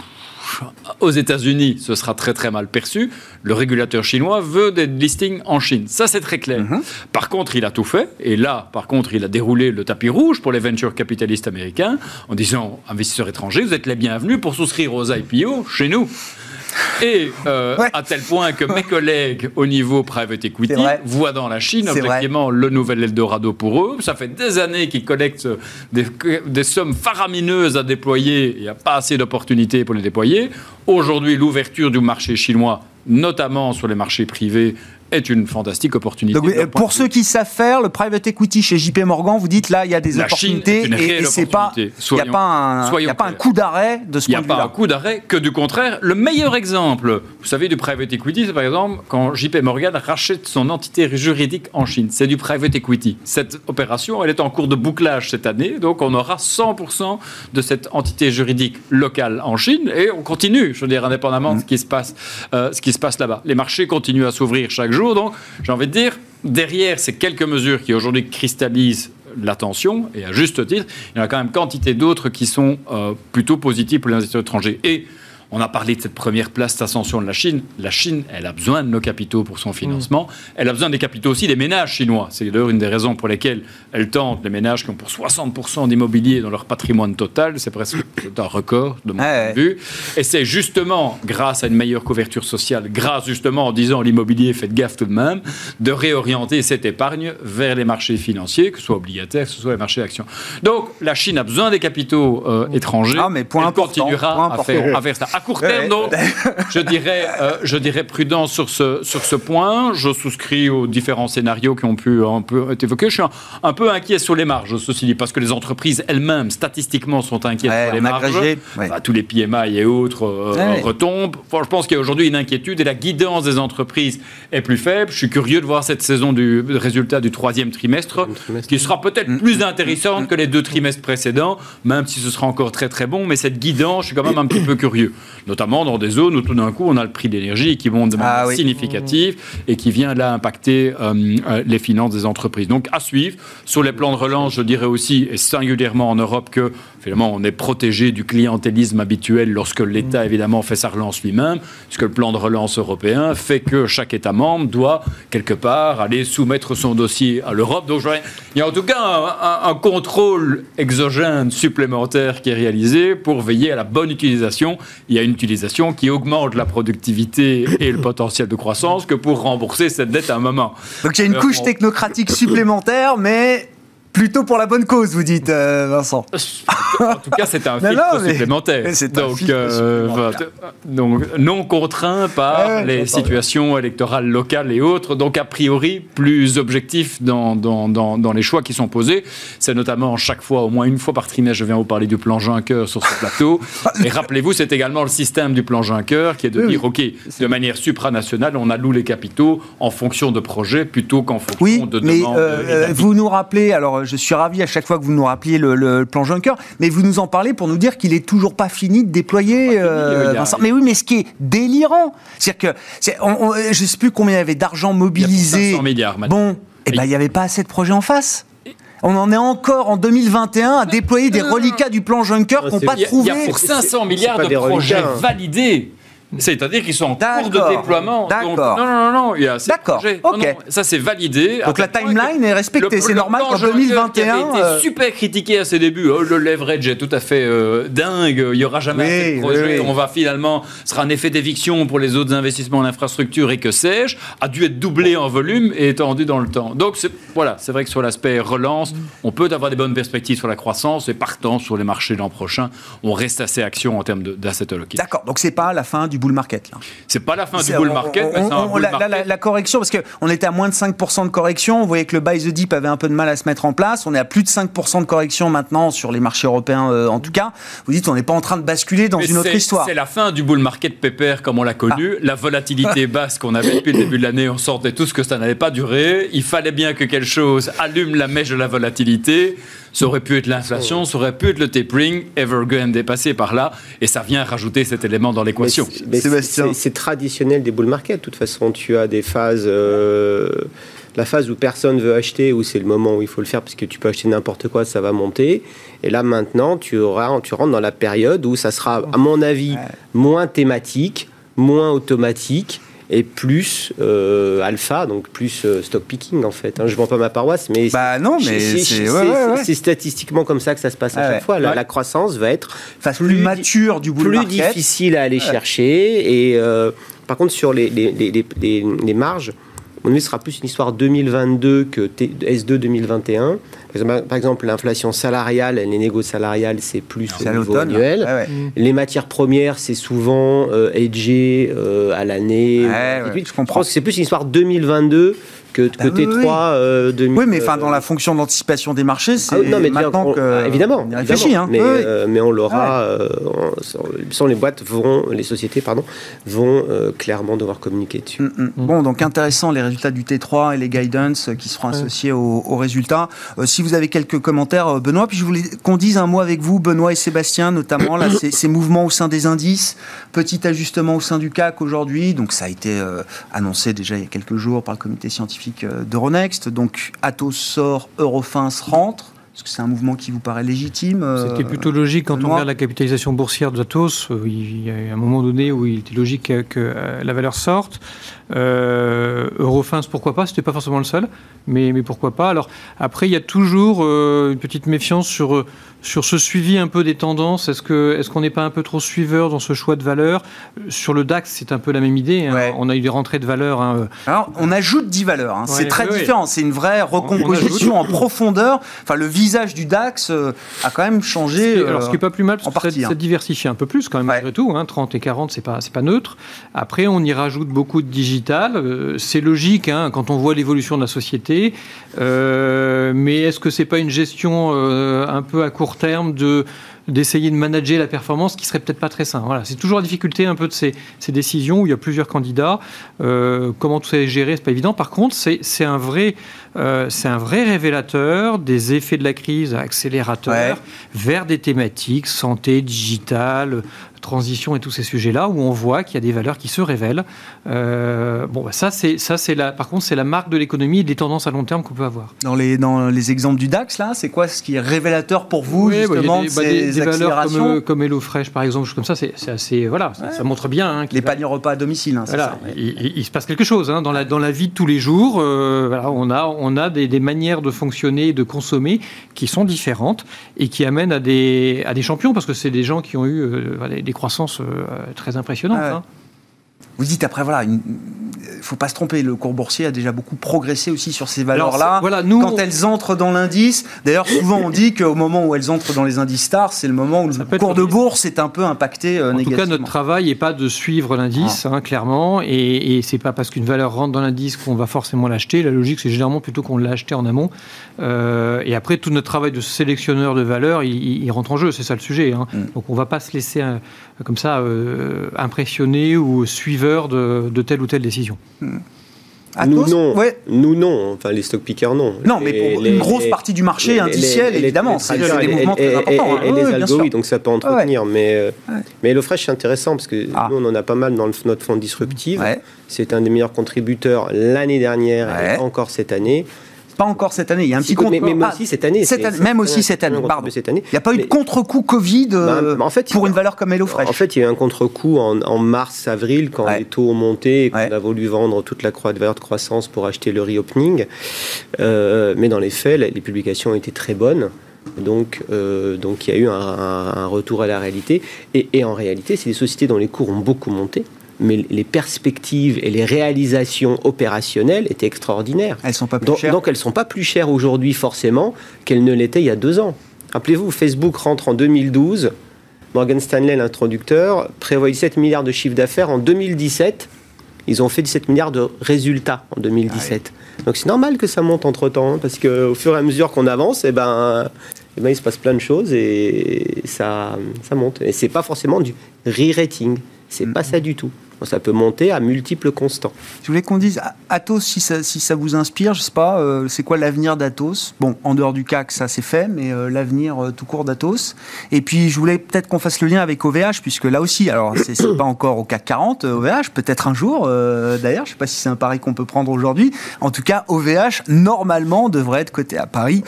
aux États-Unis, ce sera très très mal perçu. Le régulateur chinois veut des listings en Chine. Ça, c'est très clair. Mhm. Par contre, il a tout fait. Et là, par contre, il a déroulé le tapis rouge pour les venture capitalistes américains en disant investisseurs étrangers, vous êtes les bienvenus pour souscrire aux IPO chez nous. Et euh, à tel point que mes collègues au niveau private equity voient dans la Chine effectivement le nouvel Eldorado pour eux. Ça fait des années qu'ils collectent des, sommes faramineuses à déployer. Il n'y a pas assez d'opportunités pour les déployer. Aujourd'hui, l'ouverture du marché chinois, notamment sur les marchés privés, est une fantastique opportunité. Donc, euh, pour ceux qui savent faire, le private equity chez JP Morgan, vous dites là, il y a des La Chine opportunités est une et, réelle et c'est pas, opportunité. il n'y a pas un, il y soyons a pas un clairs. coup d'arrêt de ce Il n'y point a de pas un coup d'arrêt que du contraire. Le meilleur exemple, vous savez, du private equity, c'est par exemple quand JP Morgan rachète son entité juridique en Chine. C'est du private equity. Cette opération, elle est en cours de bouclage cette année, donc on aura 100% de cette entité juridique locale en Chine et on continue, je veux dire, indépendamment de ce qui se passe, euh, ce qui se passe là-bas. Les marchés continuent à s'ouvrir chaque jour, donc j'ai envie de dire, derrière ces quelques mesures qui aujourd'hui cristallisent l'attention, et à juste titre, il y en a quand même quantité d'autres qui sont euh, plutôt positives pour les investisseurs étrangers. On a parlé de cette première place d'ascension de la Chine. La Chine, elle a besoin de nos capitaux pour son financement. Elle a besoin des capitaux aussi des ménages chinois. C'est d'ailleurs une des raisons pour lesquelles elle tente, les ménages qui ont pour 60% d'immobilier dans leur patrimoine total, c'est presque un record de mon Ouais, point de vue. Et c'est justement grâce à une meilleure couverture sociale, grâce justement en disant l'immobilier, faites gaffe tout de même, de réorienter cette épargne vers les marchés financiers, que ce soit obligataire, que ce soit les marchés d'actions. Donc la Chine a besoin des capitaux euh, étrangers. Ah, mais point Elle important, continuera point à faire, à faire ça. À court terme, donc, je dirais, euh, je dirais prudent sur ce, sur ce point. Je souscris aux différents scénarios qui ont pu un peu être évoqués. Je suis un, un peu inquiet sur les marges, ceci dit, parce que les entreprises elles-mêmes, statistiquement, sont inquiètes Ouais, sur les marges. agrégé, ouais. Enfin, tous les PMI et autres euh, Ouais. retombent. Enfin, je pense qu'il y a aujourd'hui une inquiétude et la guidance des entreprises est plus faible. Je suis curieux de voir cette saison du résultat du troisième trimestre, qui sera peut-être Mm. plus intéressante que les deux trimestres précédents, même si ce sera encore très très bon. Mais cette guidance, je suis quand même un petit peu curieux, notamment dans des zones où tout d'un coup on a le prix de l'énergie qui monte de manière Ah oui. significative et qui vient là impacter euh, euh, les finances des entreprises. Donc à suivre. Sur les plans de relance, je dirais aussi, et singulièrement en Europe, que finalement on est protégé du clientélisme habituel lorsque l'État évidemment fait sa relance lui-même, puisque le plan de relance européen fait que chaque État membre doit quelque part aller soumettre son dossier à l'Europe. Donc il y a en tout cas un, un- un contrôle exogène supplémentaire qui est réalisé pour veiller à la bonne utilisation. Il y a une utilisation qui augmente la productivité et le potentiel de croissance que pour rembourser cette dette à un moment. Donc il y a une Euh, couche on- technocratique supplémentaire, mais plutôt pour la bonne cause, vous dites, euh, Vincent. En tout cas, c'est un Non, filtre non, mais- supplémentaire. un donc, filtre euh, supplémentaire. voilà, donc, non contraint par Ouais, les situations électorales locales et autres. Donc, a priori, plus objectif dans, dans, dans, dans les choix qui sont posés. C'est notamment chaque fois, au moins une fois par trimestre, je viens vous parler du plan Juncker sur ce plateau. et rappelez-vous, c'est également le système du plan Juncker qui est de Oui, dire, OK, de manière supranationale, on alloue les capitaux en fonction de projets plutôt qu'en fonction Oui, de mais demandes. euh, euh, d'habitudes. vous nous rappelez, alors je suis ravi à chaque fois que vous nous rappeliez le, le plan Juncker, mais vous nous en parlez pour nous dire qu'il est toujours pas fini de déployer, euh, il Vincent. Mais oui, mais ce qui est délirant, c'est-à-dire que, c'est- on, on- je sais plus combien il y avait d'argent Il y a mobilisé. 500 milliards maintenant. Bon, eh ben il n'y avait pas assez de projets en face. On en est encore en 2021 à déployer des reliquats du plan Juncker Non, qu'on c'est- pas Il il trouvé. y a pour C'est- 500 c'est milliards de projets hein. validés. C'est-à-dire qu'ils sont en cours de déploiement. D'accord. non, non, non, D'accord, ok. Non, non, ça, c'est validé. Donc la timeline est respectée. C'est normal qu'en Juncker 2021. Qui avait été euh, super critiqué à ses débuts. Oh, le leverage est tout à fait euh, dingue. Il n'y aura jamais Oui, assez de oui, projets. oui. On va finalement. Ce sera un effet d'éviction pour les autres investissements en infrastructure et que sais-je. A dû être doublé en volume et étendu dans le temps. Donc voilà, c'est vrai que sur l'aspect relance, on peut avoir des bonnes perspectives sur la croissance et partant sur les marchés l'an prochain, on reste assez action en termes de- d'assets alloqués. D'accord, donc c'est pas la fin du bull market là. C'est pas la fin du bull on- market, on- mais un on- bull la, la- market. la- la correction, parce qu'on était à moins de 5% de correction, vous voyez que le buy the dip avait un peu de mal à se mettre en place, on est à plus de 5% de correction maintenant sur les marchés européens euh, en tout cas. Vous dites on n'est pas en train de basculer dans Mais une autre histoire. Ah. C'est la fin du bull market pépère comme on l'a connu. La volatilité basse qu'on avait depuis le début de l'année, on sentait tous que ça n'allait pas durer. Il fallait bien que quelque chose allume la mèche de la volatilité. Ça aurait pu être l'inflation, ça aurait pu être le tapering. Evergrande est passé par là et ça vient rajouter cet élément dans l'équation. c'est- traditionnel des bull market. De toute façon, tu as des phases. euh, la phase où personne veut acheter, où c'est le moment où il faut le faire, parce que tu peux acheter n'importe quoi, ça va monter. Et là, maintenant, tu, auras, tu rentres dans la période où ça sera, à mon avis, moins thématique, moins automatique et plus euh, alpha, donc plus euh, stock picking en fait. hein. Je vends pas ma paroisse, mais Bah non, mais c'est- ouais, ouais, ouais. statistiquement comme ça que ça se passe à Ah chaque fois. La, croissance va être plus mature du bull plus market. difficile à aller chercher. Et euh, par contre, sur les, les- les- les marges, mon avis, ce sera plus une histoire 2022 que T- S2 2021. Par exemple, l'inflation salariale, les négociations salariales, c'est plus au niveau annuel. Ouais, ouais. Les matières premières, c'est souvent euh, hedgé euh, à l'année. Ouais, je comprends. pense que c'est plus une histoire 2022 que, bah que oui, T3 oui. euh, 2000. Oui, mais enfin, euh, dans la fonction de l'anticipation des marchés, c'est ah mais bien, maintenant on- que ah, évidemment, on y réfléchit. évidemment. hein. mais, Oui, euh, mais on l'aura. euh, on- sans les boîtes vont, les sociétés, pardon, vont euh, clairement devoir communiquer dessus. Mm, mm. Bon, donc intéressant les résultats du T3 et les guidance euh, qui seront associés aux, aux résultats. Euh, si vous avez quelques commentaires, euh, Benoît, puis je voulais qu'on dise un mot avec vous, Benoît et Sébastien, notamment là, ces, ces mouvements au sein des indices, petit ajustement au sein du CAC aujourd'hui. Donc ça a été euh, annoncé déjà il y a quelques jours par le comité scientifique euh, d'Euronext. Donc Atos sort, Eurofins rentre. Est-ce que c'est un mouvement qui vous paraît légitime euh, C'était plutôt logique quand on regarde la capitalisation boursière d'Atos. Il y a un moment donné où il était logique que, que, euh, la valeur sorte. Euh, Eurofins, pourquoi pas C'était pas forcément le seul, mais, mais pourquoi pas Alors après, il y a toujours euh, une petite méfiance sur, euh, sur ce suivi un peu des tendances. Est-ce que est-ce qu'on n'est pas un peu trop suiveur dans ce choix de valeur Sur le DAX, c'est un peu la même idée. hein. Ouais. On a eu des rentrées de valeur. hein, Alors, on ajoute 10 valeurs. hein. c'est très différent. C'est une vraie recomposition en profondeur. Enfin, le visage du DAX euh, a quand même changé. Alors, ce qui est pas plus mal, parce en que ça, partie, ça diversifie un peu plus quand même, malgré tout. Hein, 30 et 40, c'est pas, c'est pas neutre. Après, on y rajoute beaucoup de digital. Euh, c'est logique hein, quand on voit l'évolution de la société. Euh, mais est-ce que c'est pas une gestion euh, un peu à court terme de d'essayer de manager la performance qui serait peut-être pas très sain? Voilà, c'est toujours la difficulté un peu de ces, ces décisions où il y a plusieurs candidats. Euh, comment tout ça est géré, c'est pas évident. Par contre, c'est c'est un vrai, euh, c'est un vrai révélateur des effets de la crise accélérateur Ouais. vers des thématiques santé, digital, transition et tous ces sujets-là où on voit qu'il y a des valeurs qui se révèlent. Euh, bon, bah, ça c'est ça c'est la. Par contre, c'est la marque de l'économie et des tendances à long terme qu'on peut avoir. Dans les, dans les exemples du DAX, là, c'est quoi ce qui est révélateur pour vous, Oui, justement, a des, de bah, des- ces des valeurs comme, euh, comme HelloFresh, par exemple, comme ça, c'est assez. Voilà, ça, ça montre bien. hein, Les va- paniers repas à domicile, hein, Voilà, ça. ouais. il, se passe quelque chose hein, dans, la, dans la vie de tous les jours. euh, voilà, on a, on a des, des manières de fonctionner, de consommer qui sont différentes et qui amènent à des, à des champions parce que c'est des gens qui ont eu euh, des croissances euh, très impressionnantes. Ah ouais. hein. Vous dites après, voilà, il faut pas se tromper, le cours boursier a déjà beaucoup progressé aussi sur ces valeurs-là. voilà, nous, quand on- elles entrent dans l'indice, d'ailleurs, souvent on dit qu'au moment où elles entrent dans les indices stars, c'est le moment où le cours de bourse est un peu impacté euh, En tout négativement. cas, notre travail n'est pas de suivre l'indice, hein, clairement, et, et c'est pas parce qu'une valeur rentre dans l'indice qu'on va forcément l'acheter. La logique, c'est généralement plutôt qu'on l'a acheté en amont. Euh, et après, tout notre travail de sélectionneur de valeurs, il, rentre en jeu. C'est ça le sujet. hein. Mm. Donc, on ne va pas se laisser euh, comme ça euh, impressionner ou de, de telle ou telle décision. Nous, Atos non. Ouais. Nous, non. Enfin, les stock pickers, non. Non, mais Les- pour les- une grosse les- partie du marché les- indiciel, les- les- évidemment, les c'est des et- mouvements et- très et- importants. Et, hein. les Oui, bien algos, sûr. oui, donc ça peut entretenir. Mais, euh, Ouais. mais HelloFresh, c'est intéressant parce que Ah. nous, on en a pas mal dans le- notre fonds disruptif. Ouais. C'est un des meilleurs contributeurs l'année dernière Ouais. et encore cette année. Pas encore cette année. Il y a un Si, petit contre mais, mais ah, aussi cette année. cette année- même aussi cette année, pardon. cette année. Il n'y a pas eu de contre-coup Covid euh, Bah, en fait, pour une valeur comme HelloFresh. En fait, il y a eu un contre-coup en, en mars-avril quand Ouais. les taux ont monté et qu'on Ouais. a voulu vendre toute la croix de valeur de croissance pour acheter le reopening. Euh, mais dans les faits, les publications ont été très bonnes. Donc, euh, donc il y a eu un, un- un retour à la réalité. Et, et en réalité, c'est des sociétés dont les cours ont beaucoup monté, mais les perspectives et les réalisations opérationnelles étaient extraordinaires. Elles sont pas plus Donc, chères. donc elles ne sont pas plus chères aujourd'hui forcément qu'elles ne l'étaient il y a deux ans. Rappelez-vous, Facebook rentre en 2012, Morgan Stanley, l'introducteur, prévoit 17 milliards de chiffre d'affaires en 2017. Ils ont fait 17 milliards de résultats en 2017. Donc c'est normal que ça monte entre-temps, hein, parce qu'au fur et à mesure qu'on avance, eh ben, eh ben, il se passe plein de choses et ça, ça monte. Et c'est pas forcément du re-rating, c'est pas ça du tout. Ça peut monter à multiples constants. Je voulais qu'on dise, A- Atos, si ça, si ça vous inspire, je sais pas, euh, c'est quoi l'avenir d'Atos? Bon, en dehors du CAC, ça c'est fait, mais euh, l'avenir euh, tout court d'Atos. Et puis, je voulais peut-être qu'on fasse le lien avec OVH, puisque là aussi, alors c'est c'est pas encore au CAC 40, euh, OVH, peut-être un jour, d'ailleurs, je sais pas si c'est un pari qu'on peut prendre aujourd'hui. En tout cas, OVH, normalement, devrait être coté à Paris.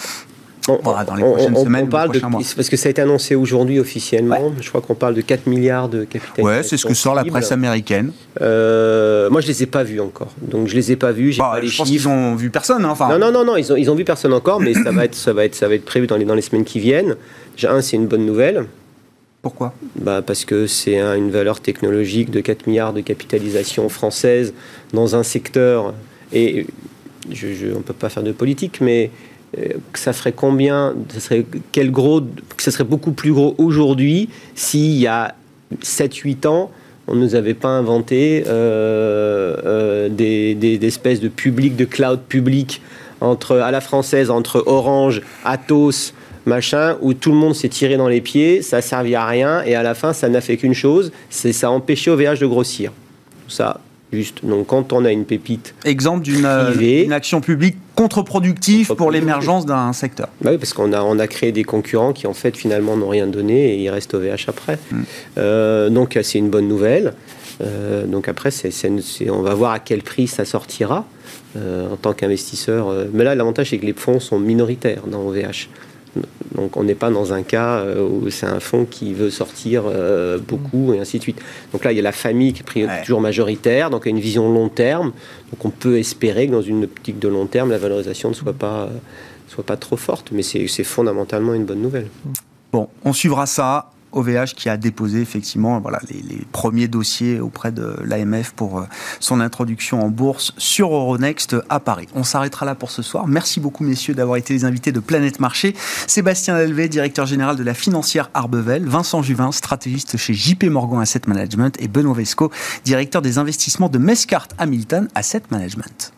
On, dans les prochaines semaines parle les de, prochains mois. c'est parce que ça a été annoncé aujourd'hui officiellement. Je crois qu'on parle de 4 milliards de capitalisation. Ouais, c'est ce que sort la presse américaine. Euh, moi, je les ai pas vus encore. Donc, je les ai pas vus. Bah, pas les je pense chiffres. qu'ils ont vu personne, hein. Non, non, non, non, ils ont, ils ont vu personne encore, mais ça va être, ça va être, ça va être prévu dans les, dans les semaines qui viennent. Déjà, un, c'est une bonne nouvelle. Pourquoi? Bah, parce que c'est un- une valeur technologique de 4 milliards de capitalisation française dans un secteur. Et je, je- on ne peut pas faire de politique, mais ça ferait combien, ça serait quel gros, ça serait beaucoup plus gros aujourd'hui s'il y a 7-8 ans, on ne nous avait pas inventé des, des, espèces de public, de cloud public entre, à la française entre Orange, Atos, machin, où tout le monde s'est tiré dans les pieds, ça a servi à rien, et à la fin, ça n'a fait qu'une chose, c'est ça a empêché OVH de grossir. Ça, juste. Donc, quand on a une pépite. Exemple d'une euh, action publique contre-productive pour l'émergence d'un secteur. Bah oui, parce qu'on a, on a créé des concurrents qui, en fait, finalement, n'ont rien donné et ils restent OVH après. Hmm. Euh, donc, c'est une bonne nouvelle. Euh, donc, après, c'est, on va voir à quel prix ça sortira. en tant qu'investisseur. Mais là, l'avantage, c'est que les fonds sont minoritaires dans OVH. Donc on n'est pas dans un cas euh, où c'est un fonds qui veut sortir euh, beaucoup et ainsi de suite. Donc là, il y a la famille qui est toujours majoritaire, donc il y a une vision long terme. Donc on peut espérer que dans une optique de long terme, la valorisation ne soit pas, soit pas trop forte, mais c'est fondamentalement une bonne nouvelle. Bon, on suivra ça. OVH qui a déposé effectivement voilà, les, premiers dossiers auprès de l'AMF pour euh, son introduction en bourse sur Euronext à Paris. On s'arrêtera là pour ce soir. Merci beaucoup messieurs d'avoir été les invités de Planète Marché. Sébastien Delvé, directeur général de la financière Arbevel, Vincent Juvin, stratégiste chez JP Morgan Asset Management et Benoît Vesco, directeur des investissements de Mescart Hamilton Asset Management.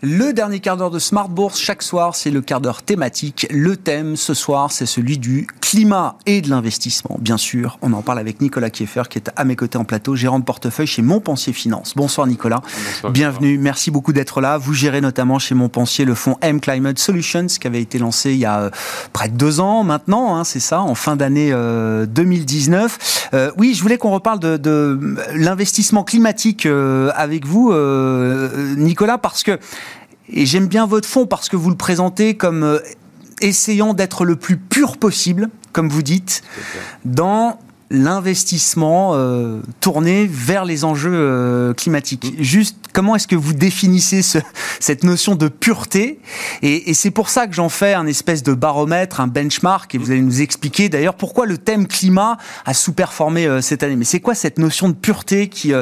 Le dernier quart d'heure de Smart Bourse, chaque soir, c'est le quart d'heure thématique. Le thème ce soir, c'est celui du climat et de l'investissement. Bien sûr, on en parle avec Nicolas Kieffer, qui est à mes côtés en plateau, gérant de portefeuille chez Montpensier Finance. Bonsoir Nicolas. Bienvenue, merci beaucoup d'être là. Vous gérez notamment chez Montpensier le fonds M Climate Solutions, qui avait été lancé il y a euh, près de deux ans maintenant, hein, c'est ça, en fin d'année 2019. Euh, euh, oui, je voulais qu'on reparle de, de l'investissement climatique avec vous, Nicolas, parce que et j'aime bien votre fonds parce que vous le présentez comme euh, essayant d'être le plus pur possible, comme vous dites, dans l'investissement euh, tourné vers les enjeux euh, climatiques. Juste, comment est-ce que vous définissez ce, cette notion de pureté? Et, c'est pour ça que j'en fais un espèce de baromètre, un benchmark, et vous allez nous expliquer d'ailleurs pourquoi le thème climat a sous-performé cette année. Mais c'est quoi cette notion de pureté qui,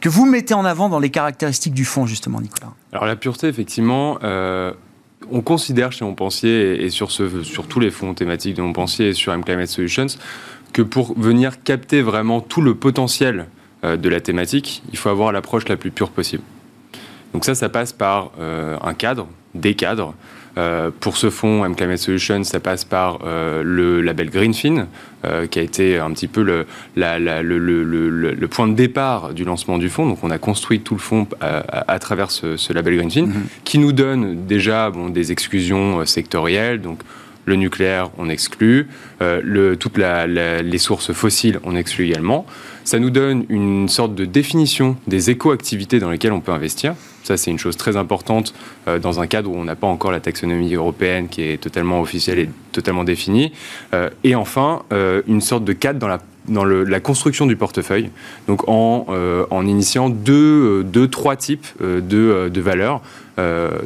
que vous mettez en avant dans les caractéristiques du fonds, justement, Nicolas? Alors la pureté, effectivement on considère chez Montpensier et sur, ce, sur tous les fonds thématiques de Montpensier et sur M Climate Solutions que pour venir capter vraiment tout le potentiel euh, de la thématique, il faut avoir l'approche la plus pure possible. Donc ça, ça passe par euh, un cadre, des cadres. Euh, pour ce fonds M Climate Solutions, ça passe par le label Greenfin, qui a été un petit peu le, le, point de départ du lancement du fonds. Donc on a construit tout le fonds à, travers ce, label Greenfin, mm-hmm. qui nous donne déjà bon, des exclusions sectorielles. Donc le nucléaire, on exclut. Euh, toutes les sources fossiles, on exclut également. Ça nous donne une sorte de définition des éco-activités dans lesquelles on peut investir. Ça, c'est une chose très importante euh, dans un cadre où on n'a pas encore la taxonomie européenne qui est totalement officielle et totalement définie. Euh, et enfin, une sorte de cadre dans la construction du portefeuille, donc en, initiant deux, deux, trois types de, valeurs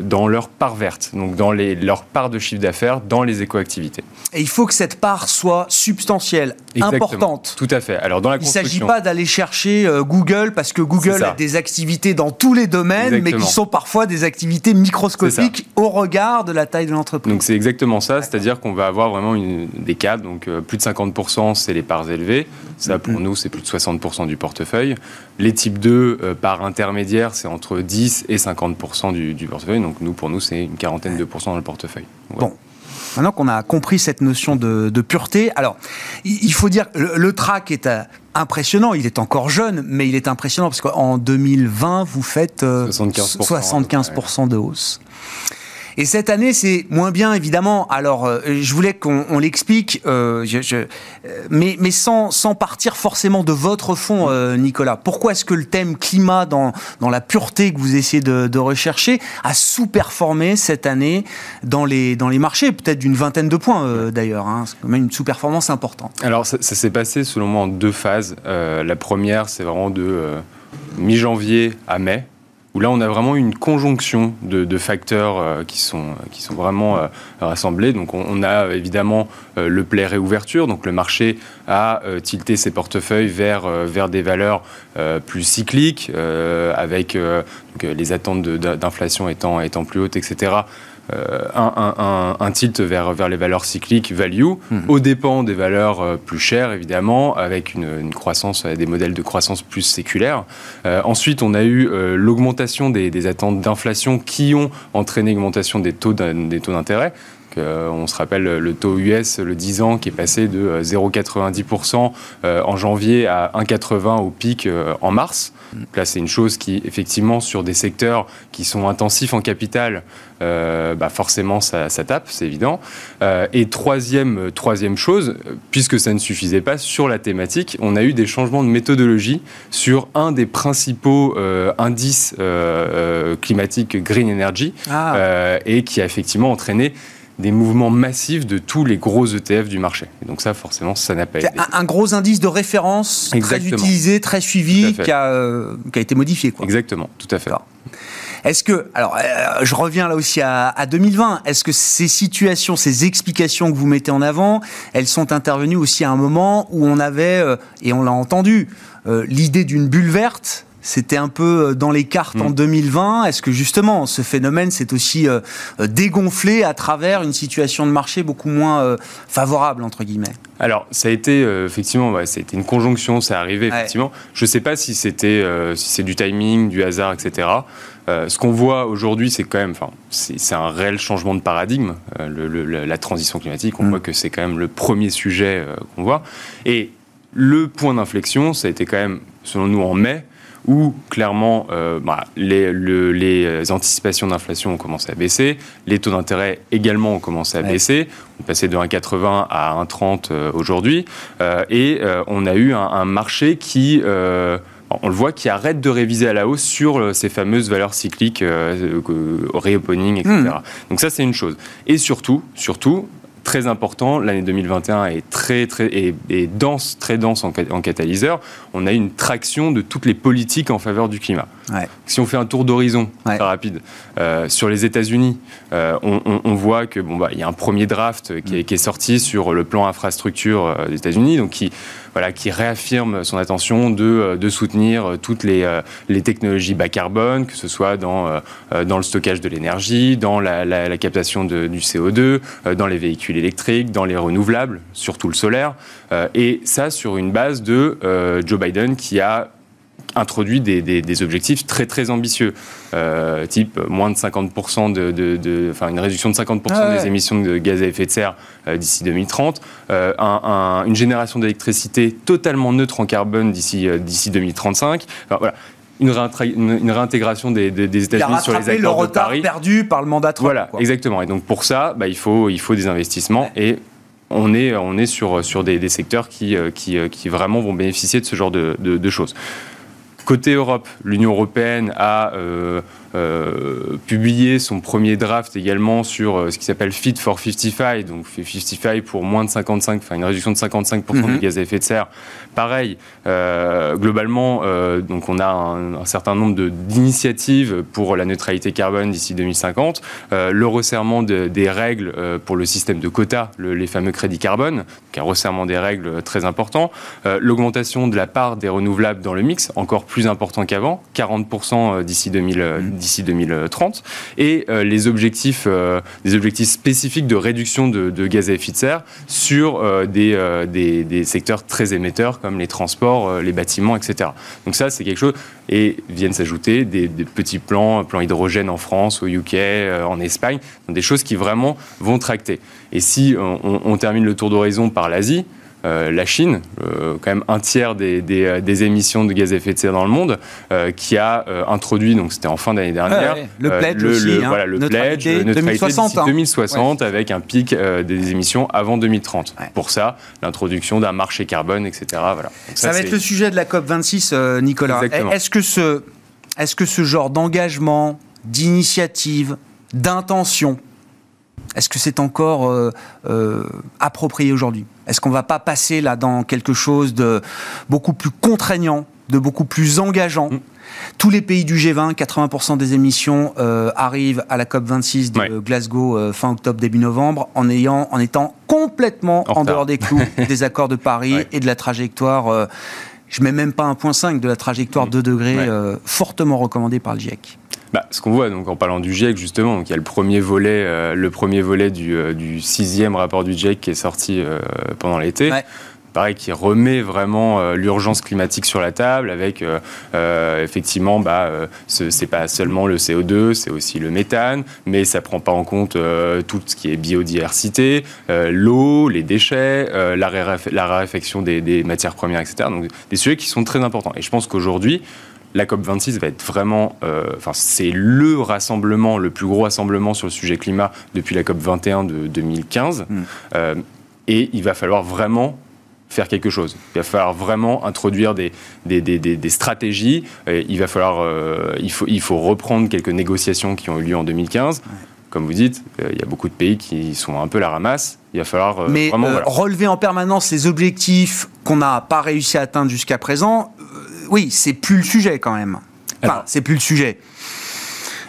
dans leur part verte, donc dans les, leur part de chiffre d'affaires dans les écoactivités. Et il faut que cette part soit substantielle, importante. Tout à fait. Alors dans la il ne s'agit pas d'aller chercher euh, Google parce que Google a des activités dans tous les domaines, mais qui sont parfois des activités microscopiques au regard de la taille de l'entreprise. Donc c'est exactement ça, c'est-à-dire qu'on va avoir vraiment une, des cas, donc euh, plus de 50% c'est les parts élevées, ça pour mm-hmm. nous c'est plus de 60% du portefeuille. Les types 2 par intermédiaire c'est entre 10 et 50% du portefeuille. Donc nous, pour nous, c'est une quarantaine de pourcents dans le portefeuille. Bon. Maintenant qu'on a compris cette notion de, pureté, alors il faut dire le, le track est euh, impressionnant. Il est encore jeune, mais il est impressionnant parce qu'en 2020, vous faites 75%, euh, 75 de hausse. Et cette année, c'est moins bien, évidemment. Alors, euh, je voulais qu'on l'explique, euh, euh, mais, sans, partir forcément de votre fond, Nicolas. Pourquoi est-ce que le thème climat, dans, la pureté que vous essayez de, rechercher, a sous-performé cette année dans les, marchés Peut-être d'une vingtaine de points, d'ailleurs. Hein. C'est quand même une sous-performance importante. Alors, ça s'est passé, selon moi, en deux phases. la première, c'est vraiment de mi-janvier à mai où là on a vraiment une conjonction de, facteurs euh, qui, sont, qui sont vraiment euh, rassemblés. Donc on, a évidemment euh, le play réouverture, donc le marché a tilté ses portefeuilles vers, vers des valeurs plus cycliques, avec les attentes d'inflation étant, étant plus hautes, etc. Euh, un, tilt vers, vers les valeurs cycliques value, mhm. au dépend des valeurs euh, plus chères, évidemment, avec une, croissance, euh, des modèles de croissance plus séculaires. ensuite, on a eu l'augmentation des, attentes d'inflation qui ont entraîné l'augmentation des taux d'intérêt. on se rappelle le taux US, le 10 ans, qui est passé de 0,90% en janvier à 1,80 au pic en mars. Là, c'est une chose qui, effectivement, sur des secteurs qui sont intensifs en capital, euh, bah forcément ça, tape, c'est évident. Euh, et troisième, troisième chose, puisque ça ne suffisait pas, sur la thématique, on a eu des changements de méthodologie sur un des principaux euh, indices climatiques Green Energy, ah. et qui a effectivement entraîné des mouvements massifs de tous les gros ETF du marché. Et donc ça, forcément, ça n'a pas été. Un, un, gros indice de référence très utilisé, très suivi, qui a, qui a, été modifié. Quoi. Exactement, tout à fait. Est-ce que, alors, euh, je reviens là aussi à, 2020. Est-ce que ces situations, ces explications que vous mettez en avant, elles sont intervenues aussi à un moment où on avait, euh, et on l'a entendu, euh, l'idée d'une bulle verte c'était un peu dans les cartes en 2020. Mm. Est-ce que justement ce phénomène s'est aussi dégonflé à travers une situation de marché beaucoup moins favorable entre guillemets? Alors ça a été effectivement, ouais, ça a été une conjonction, c'est arrivé effectivement. Je ne sais pas si c'était si c'est du timing, du hasard, etc. Euh, ce qu'on voit aujourd'hui, c'est quand même, enfin, c'est un réel changement de paradigme, euh, la transition climatique. On mm. voit que c'est quand même le premier sujet euh, qu'on voit. Et le point d'inflexion, ça a été quand même, selon nous, en mai, où clairement bah, les, les, anticipations d'inflation ont commencé à baisser, les taux d'intérêt également ont commencé à baisser, on est passé de 1,80 à 1,30 aujourd'hui, et on a eu un, un marché qui on le voit, qui arrête de réviser à la hausse sur euh, ces fameuses valeurs cycliques, euh, euh reopening, etc. Hmm. Donc ça, c'est une chose. Et surtout, surtout, très important. L'année 2021 est très, très et, dense, très dense en, catalyseur. On a une traction de toutes les politiques en faveur du climat. Si on fait un tour d'horizon très rapide euh, sur les États-Unis, on, voit que bon bah il y a un premier draft qui est, qui est sorti sur le plan infrastructure des États-Unis, donc qui voilà, qui réaffirme son attention de, euh, soutenir euh, toutes les, euh, les, technologies bas carbone, que ce soit dans, le stockage de l'énergie, dans la, captation du CO2, dans les véhicules électriques, dans les renouvelables, surtout le solaire. Et ça sur une base de Joe Biden qui a introduit des, des, objectifs très très ambitieux, euh, type moins de 50%, de, de, enfin une réduction de 50% ah des émissions de gaz à effet de serre euh, d'ici 2030, euh, un, une génération d'électricité totalement neutre en carbone d'ici d'ici 2035. Enfin, voilà. Une, une, réintégration des, des États-Unis sur les accords le retard perdu par le mandat Trump. Voilà, exactement. Et donc pour ça, bah, il faut il faut des investissements et on est, on est sur, sur des, des secteurs qui, qui, qui, vraiment vont bénéficier de ce genre de, de, de choses. Côté Europe, l'Union européenne a euh, publié son premier draft également sur euh, ce qui s'appelle Fit for 55, donc 55 pour moins de 55, enfin une réduction de 55% mm de gaz à effet de serre. Pareil, euh, globalement, donc on a un, certain nombre d'initiatives pour la neutralité carbone d'ici 2050, le resserrement des règles pour le système de quotas, les fameux crédits carbone, donc un resserrement des règles très important, l'augmentation de la part des renouvelables dans le mix, encore plus important qu'avant, 40% d'ici 2000 d'ici 2030 et euh, les objectifs, euh, des objectifs spécifiques de réduction de, gaz à effet de serre sur euh, des, des, des, secteurs très émetteurs comme les transports, les bâtiments, etc. Donc ça, c'est quelque chose et viennent s'ajouter des, petits plans, plans hydrogène en France, au UK, en Espagne, des choses qui vraiment vont tracter. Et si on termine le tour d'horizon par l'Asie, euh, la Chine, euh, quand même un tiers des, euh, des, émissions de gaz à effet de serre dans le monde, qui a introduit, donc c'était en fin d'année dernière, le pledge aussi, hein. voilà, le pledge, 2060, 2060 hein. avec un pic des émissions avant 2030. Pour ça, l'introduction d'un marché carbone, etc. Voilà. ça, va être le sujet de la COP 26, Nicolas. Est-ce que ce, est-ce que ce genre d'engagement, d'initiative, d'intention est-ce que c'est encore euh, euh, approprié aujourd'hui? Est-ce qu'on ne va pas passer là dans quelque chose de beaucoup plus contraignant de beaucoup plus engageant. Mm. Tous les pays du G20, 80% des émissions euh, arrivent à la COP 26 de Ouais. Glasgow euh, fin octobre début novembre en ayant en étant complètement En dehors des clous des accords de Paris Ouais. et de la trajectoire. euh, je mets même pas 1.5 de la trajectoire 2 degrés. Ouais. fortement recommandée par le GIEC. Bah, ce qu'on voit donc en parlant du GIEC justement, donc il y a le premier volet, euh, le premier volet du, euh, du sixième rapport du GIEC qui est sorti euh, pendant l'été. Ouais. Pareil, qui remet vraiment euh, l'urgence climatique sur la table avec euh, euh, effectivement, bah, ce- c'est pas seulement le CO2, c'est aussi le méthane, mais ça prend pas en compte tout ce qui est biodiversité, l'eau, les déchets, la, raréf- la raréfaction des, des matières premières, etc. Donc des sujets qui sont très importants. Et je pense qu'aujourd'hui, la COP26 va être vraiment, euh, enfin c'est le rassemblement, le plus gros rassemblement sur le sujet climat depuis la COP21 de 2015. Mm. Euh, et il va falloir vraiment faire quelque chose. Il va falloir vraiment introduire des, des, des, des- des stratégies. Et il va falloir, euh, il, faut, il faut reprendre quelques négociations qui ont eu lieu en 2015. Comme vous dites, euh, il y a beaucoup de pays qui sont un peu la ramasse. Il va falloir euh, Mais vraiment euh, voilà. relever en permanence les objectifs qu'on n'a pas réussi à atteindre jusqu'à présent, oui, c'est plus le sujet quand même. Enfin, c'est plus le sujet.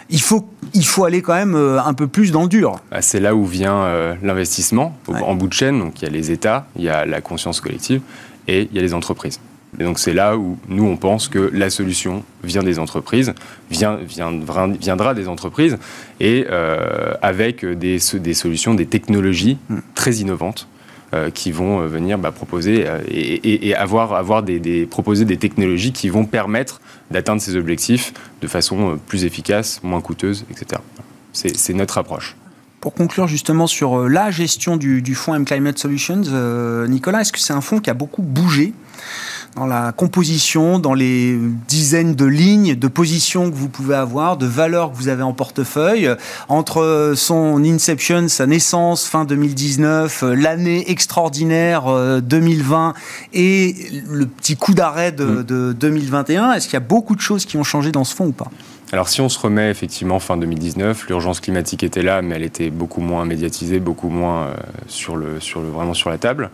Il faut, il faut aller quand même euh, un peu plus dans le dur. Bah, C'est là où vient euh, l'investissement. Ouais. En bout de chaîne, donc il y a les États, il y a la conscience collective et il y a les entreprises. Et donc c'est là où nous on pense que la solution vient des entreprises, vient, viendra, viendra des entreprises et euh, avec des, so- des solutions, des technologies Mm. très innovantes. Euh, qui vont euh, venir bah, proposer euh, et, avoir, avoir des, proposer des technologies qui vont permettre d'atteindre ces objectifs de façon plus efficace, moins coûteuse, etc. C'est notre approche. Pour conclure justement sur la gestion du, du fonds M Climate Solutions, Nicolas, est-ce que c'est un fonds qui a beaucoup bougé? Dans la composition, dans les dizaines de lignes, de positions que vous pouvez avoir, de valeurs que vous avez en portefeuille, euh, entre euh, son inception, sa naissance fin 2019, euh, l'année extraordinaire euh, 2020 et le petit coup d'arrêt de, Mm. de 2021 Est-ce qu'il y a beaucoup de choses qui ont changé dans ce fonds ou pas? Alors si on se remet effectivement fin 2019, l'urgence climatique était là, mais elle était beaucoup moins médiatisée, beaucoup moins euh, sur le, sur le, vraiment sur la table.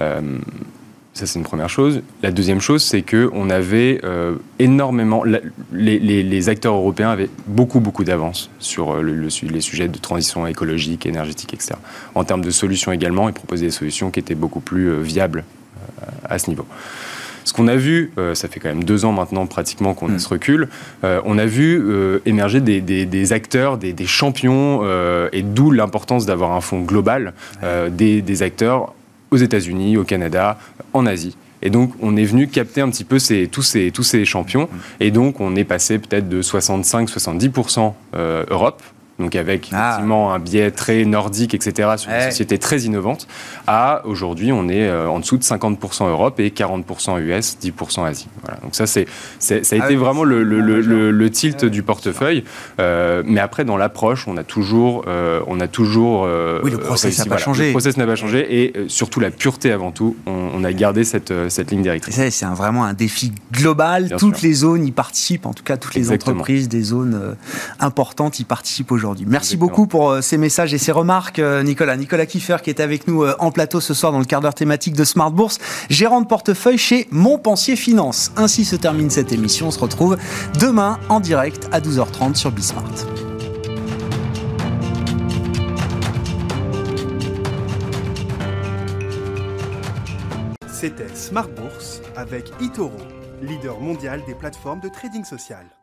Euh, ça c'est une première chose. La deuxième chose, c'est que on avait euh, énormément, la- les, les- les acteurs européens avaient beaucoup beaucoup d'avance sur euh, le- le su- les sujets de transition écologique, énergétique, etc. En termes de solutions également, ils proposaient des solutions qui étaient beaucoup plus euh, viables euh, à ce niveau. Ce qu'on a vu, euh, ça fait quand même deux ans maintenant pratiquement qu'on Mm. a ce recul, euh, on a vu euh, émerger des, des- des acteurs, des, des champions, et d'où l'importance d'avoir un fonds global, des acteurs aux États-Unis, au Canada, en Asie. Et donc, on est venu capter un petit peu ces, tous, ces, tous ces champions. Et donc, on est passé peut-être de 65-70% euh, Europe, donc avec Ah. effectivement un biais très nordique, etc., sur Ouais. des sociétés très innovantes, à aujourd'hui, on est euh, en dessous de 50% Europe et 40% US, 10% Asie. Voilà. Donc ça, c'est, ça a Ah été oui, vraiment le, le- le- le- le tilt du portefeuille. Euh, mais après, dans l'approche, on a toujours, euh, on a toujours. euh, Oui, le process n'a pas Voilà. changé. Le process n'a pas changé et surtout la pureté avant tout. On, on a gardé cette, cette ligne Et directrice. ça, C'est vraiment un défi global. Bien toutes sûr. les zones y participent, en tout cas toutes les Exactement. entreprises des zones importantes y participent aujourd'hui. Merci Exactement. beaucoup pour euh, ces messages et ces remarques, euh, Nicolas. Nicolas Kiffer qui est avec nous euh, en plateau ce soir dans le quart d'heure thématique de Smart Bourse, gérant de portefeuille chez Montpensier Finance. Ainsi se termine cette émission. On se retrouve demain en direct à 12h30 sur Bismart. C'était Smart Bourse avec Itoro, leader mondial des plateformes de trading social.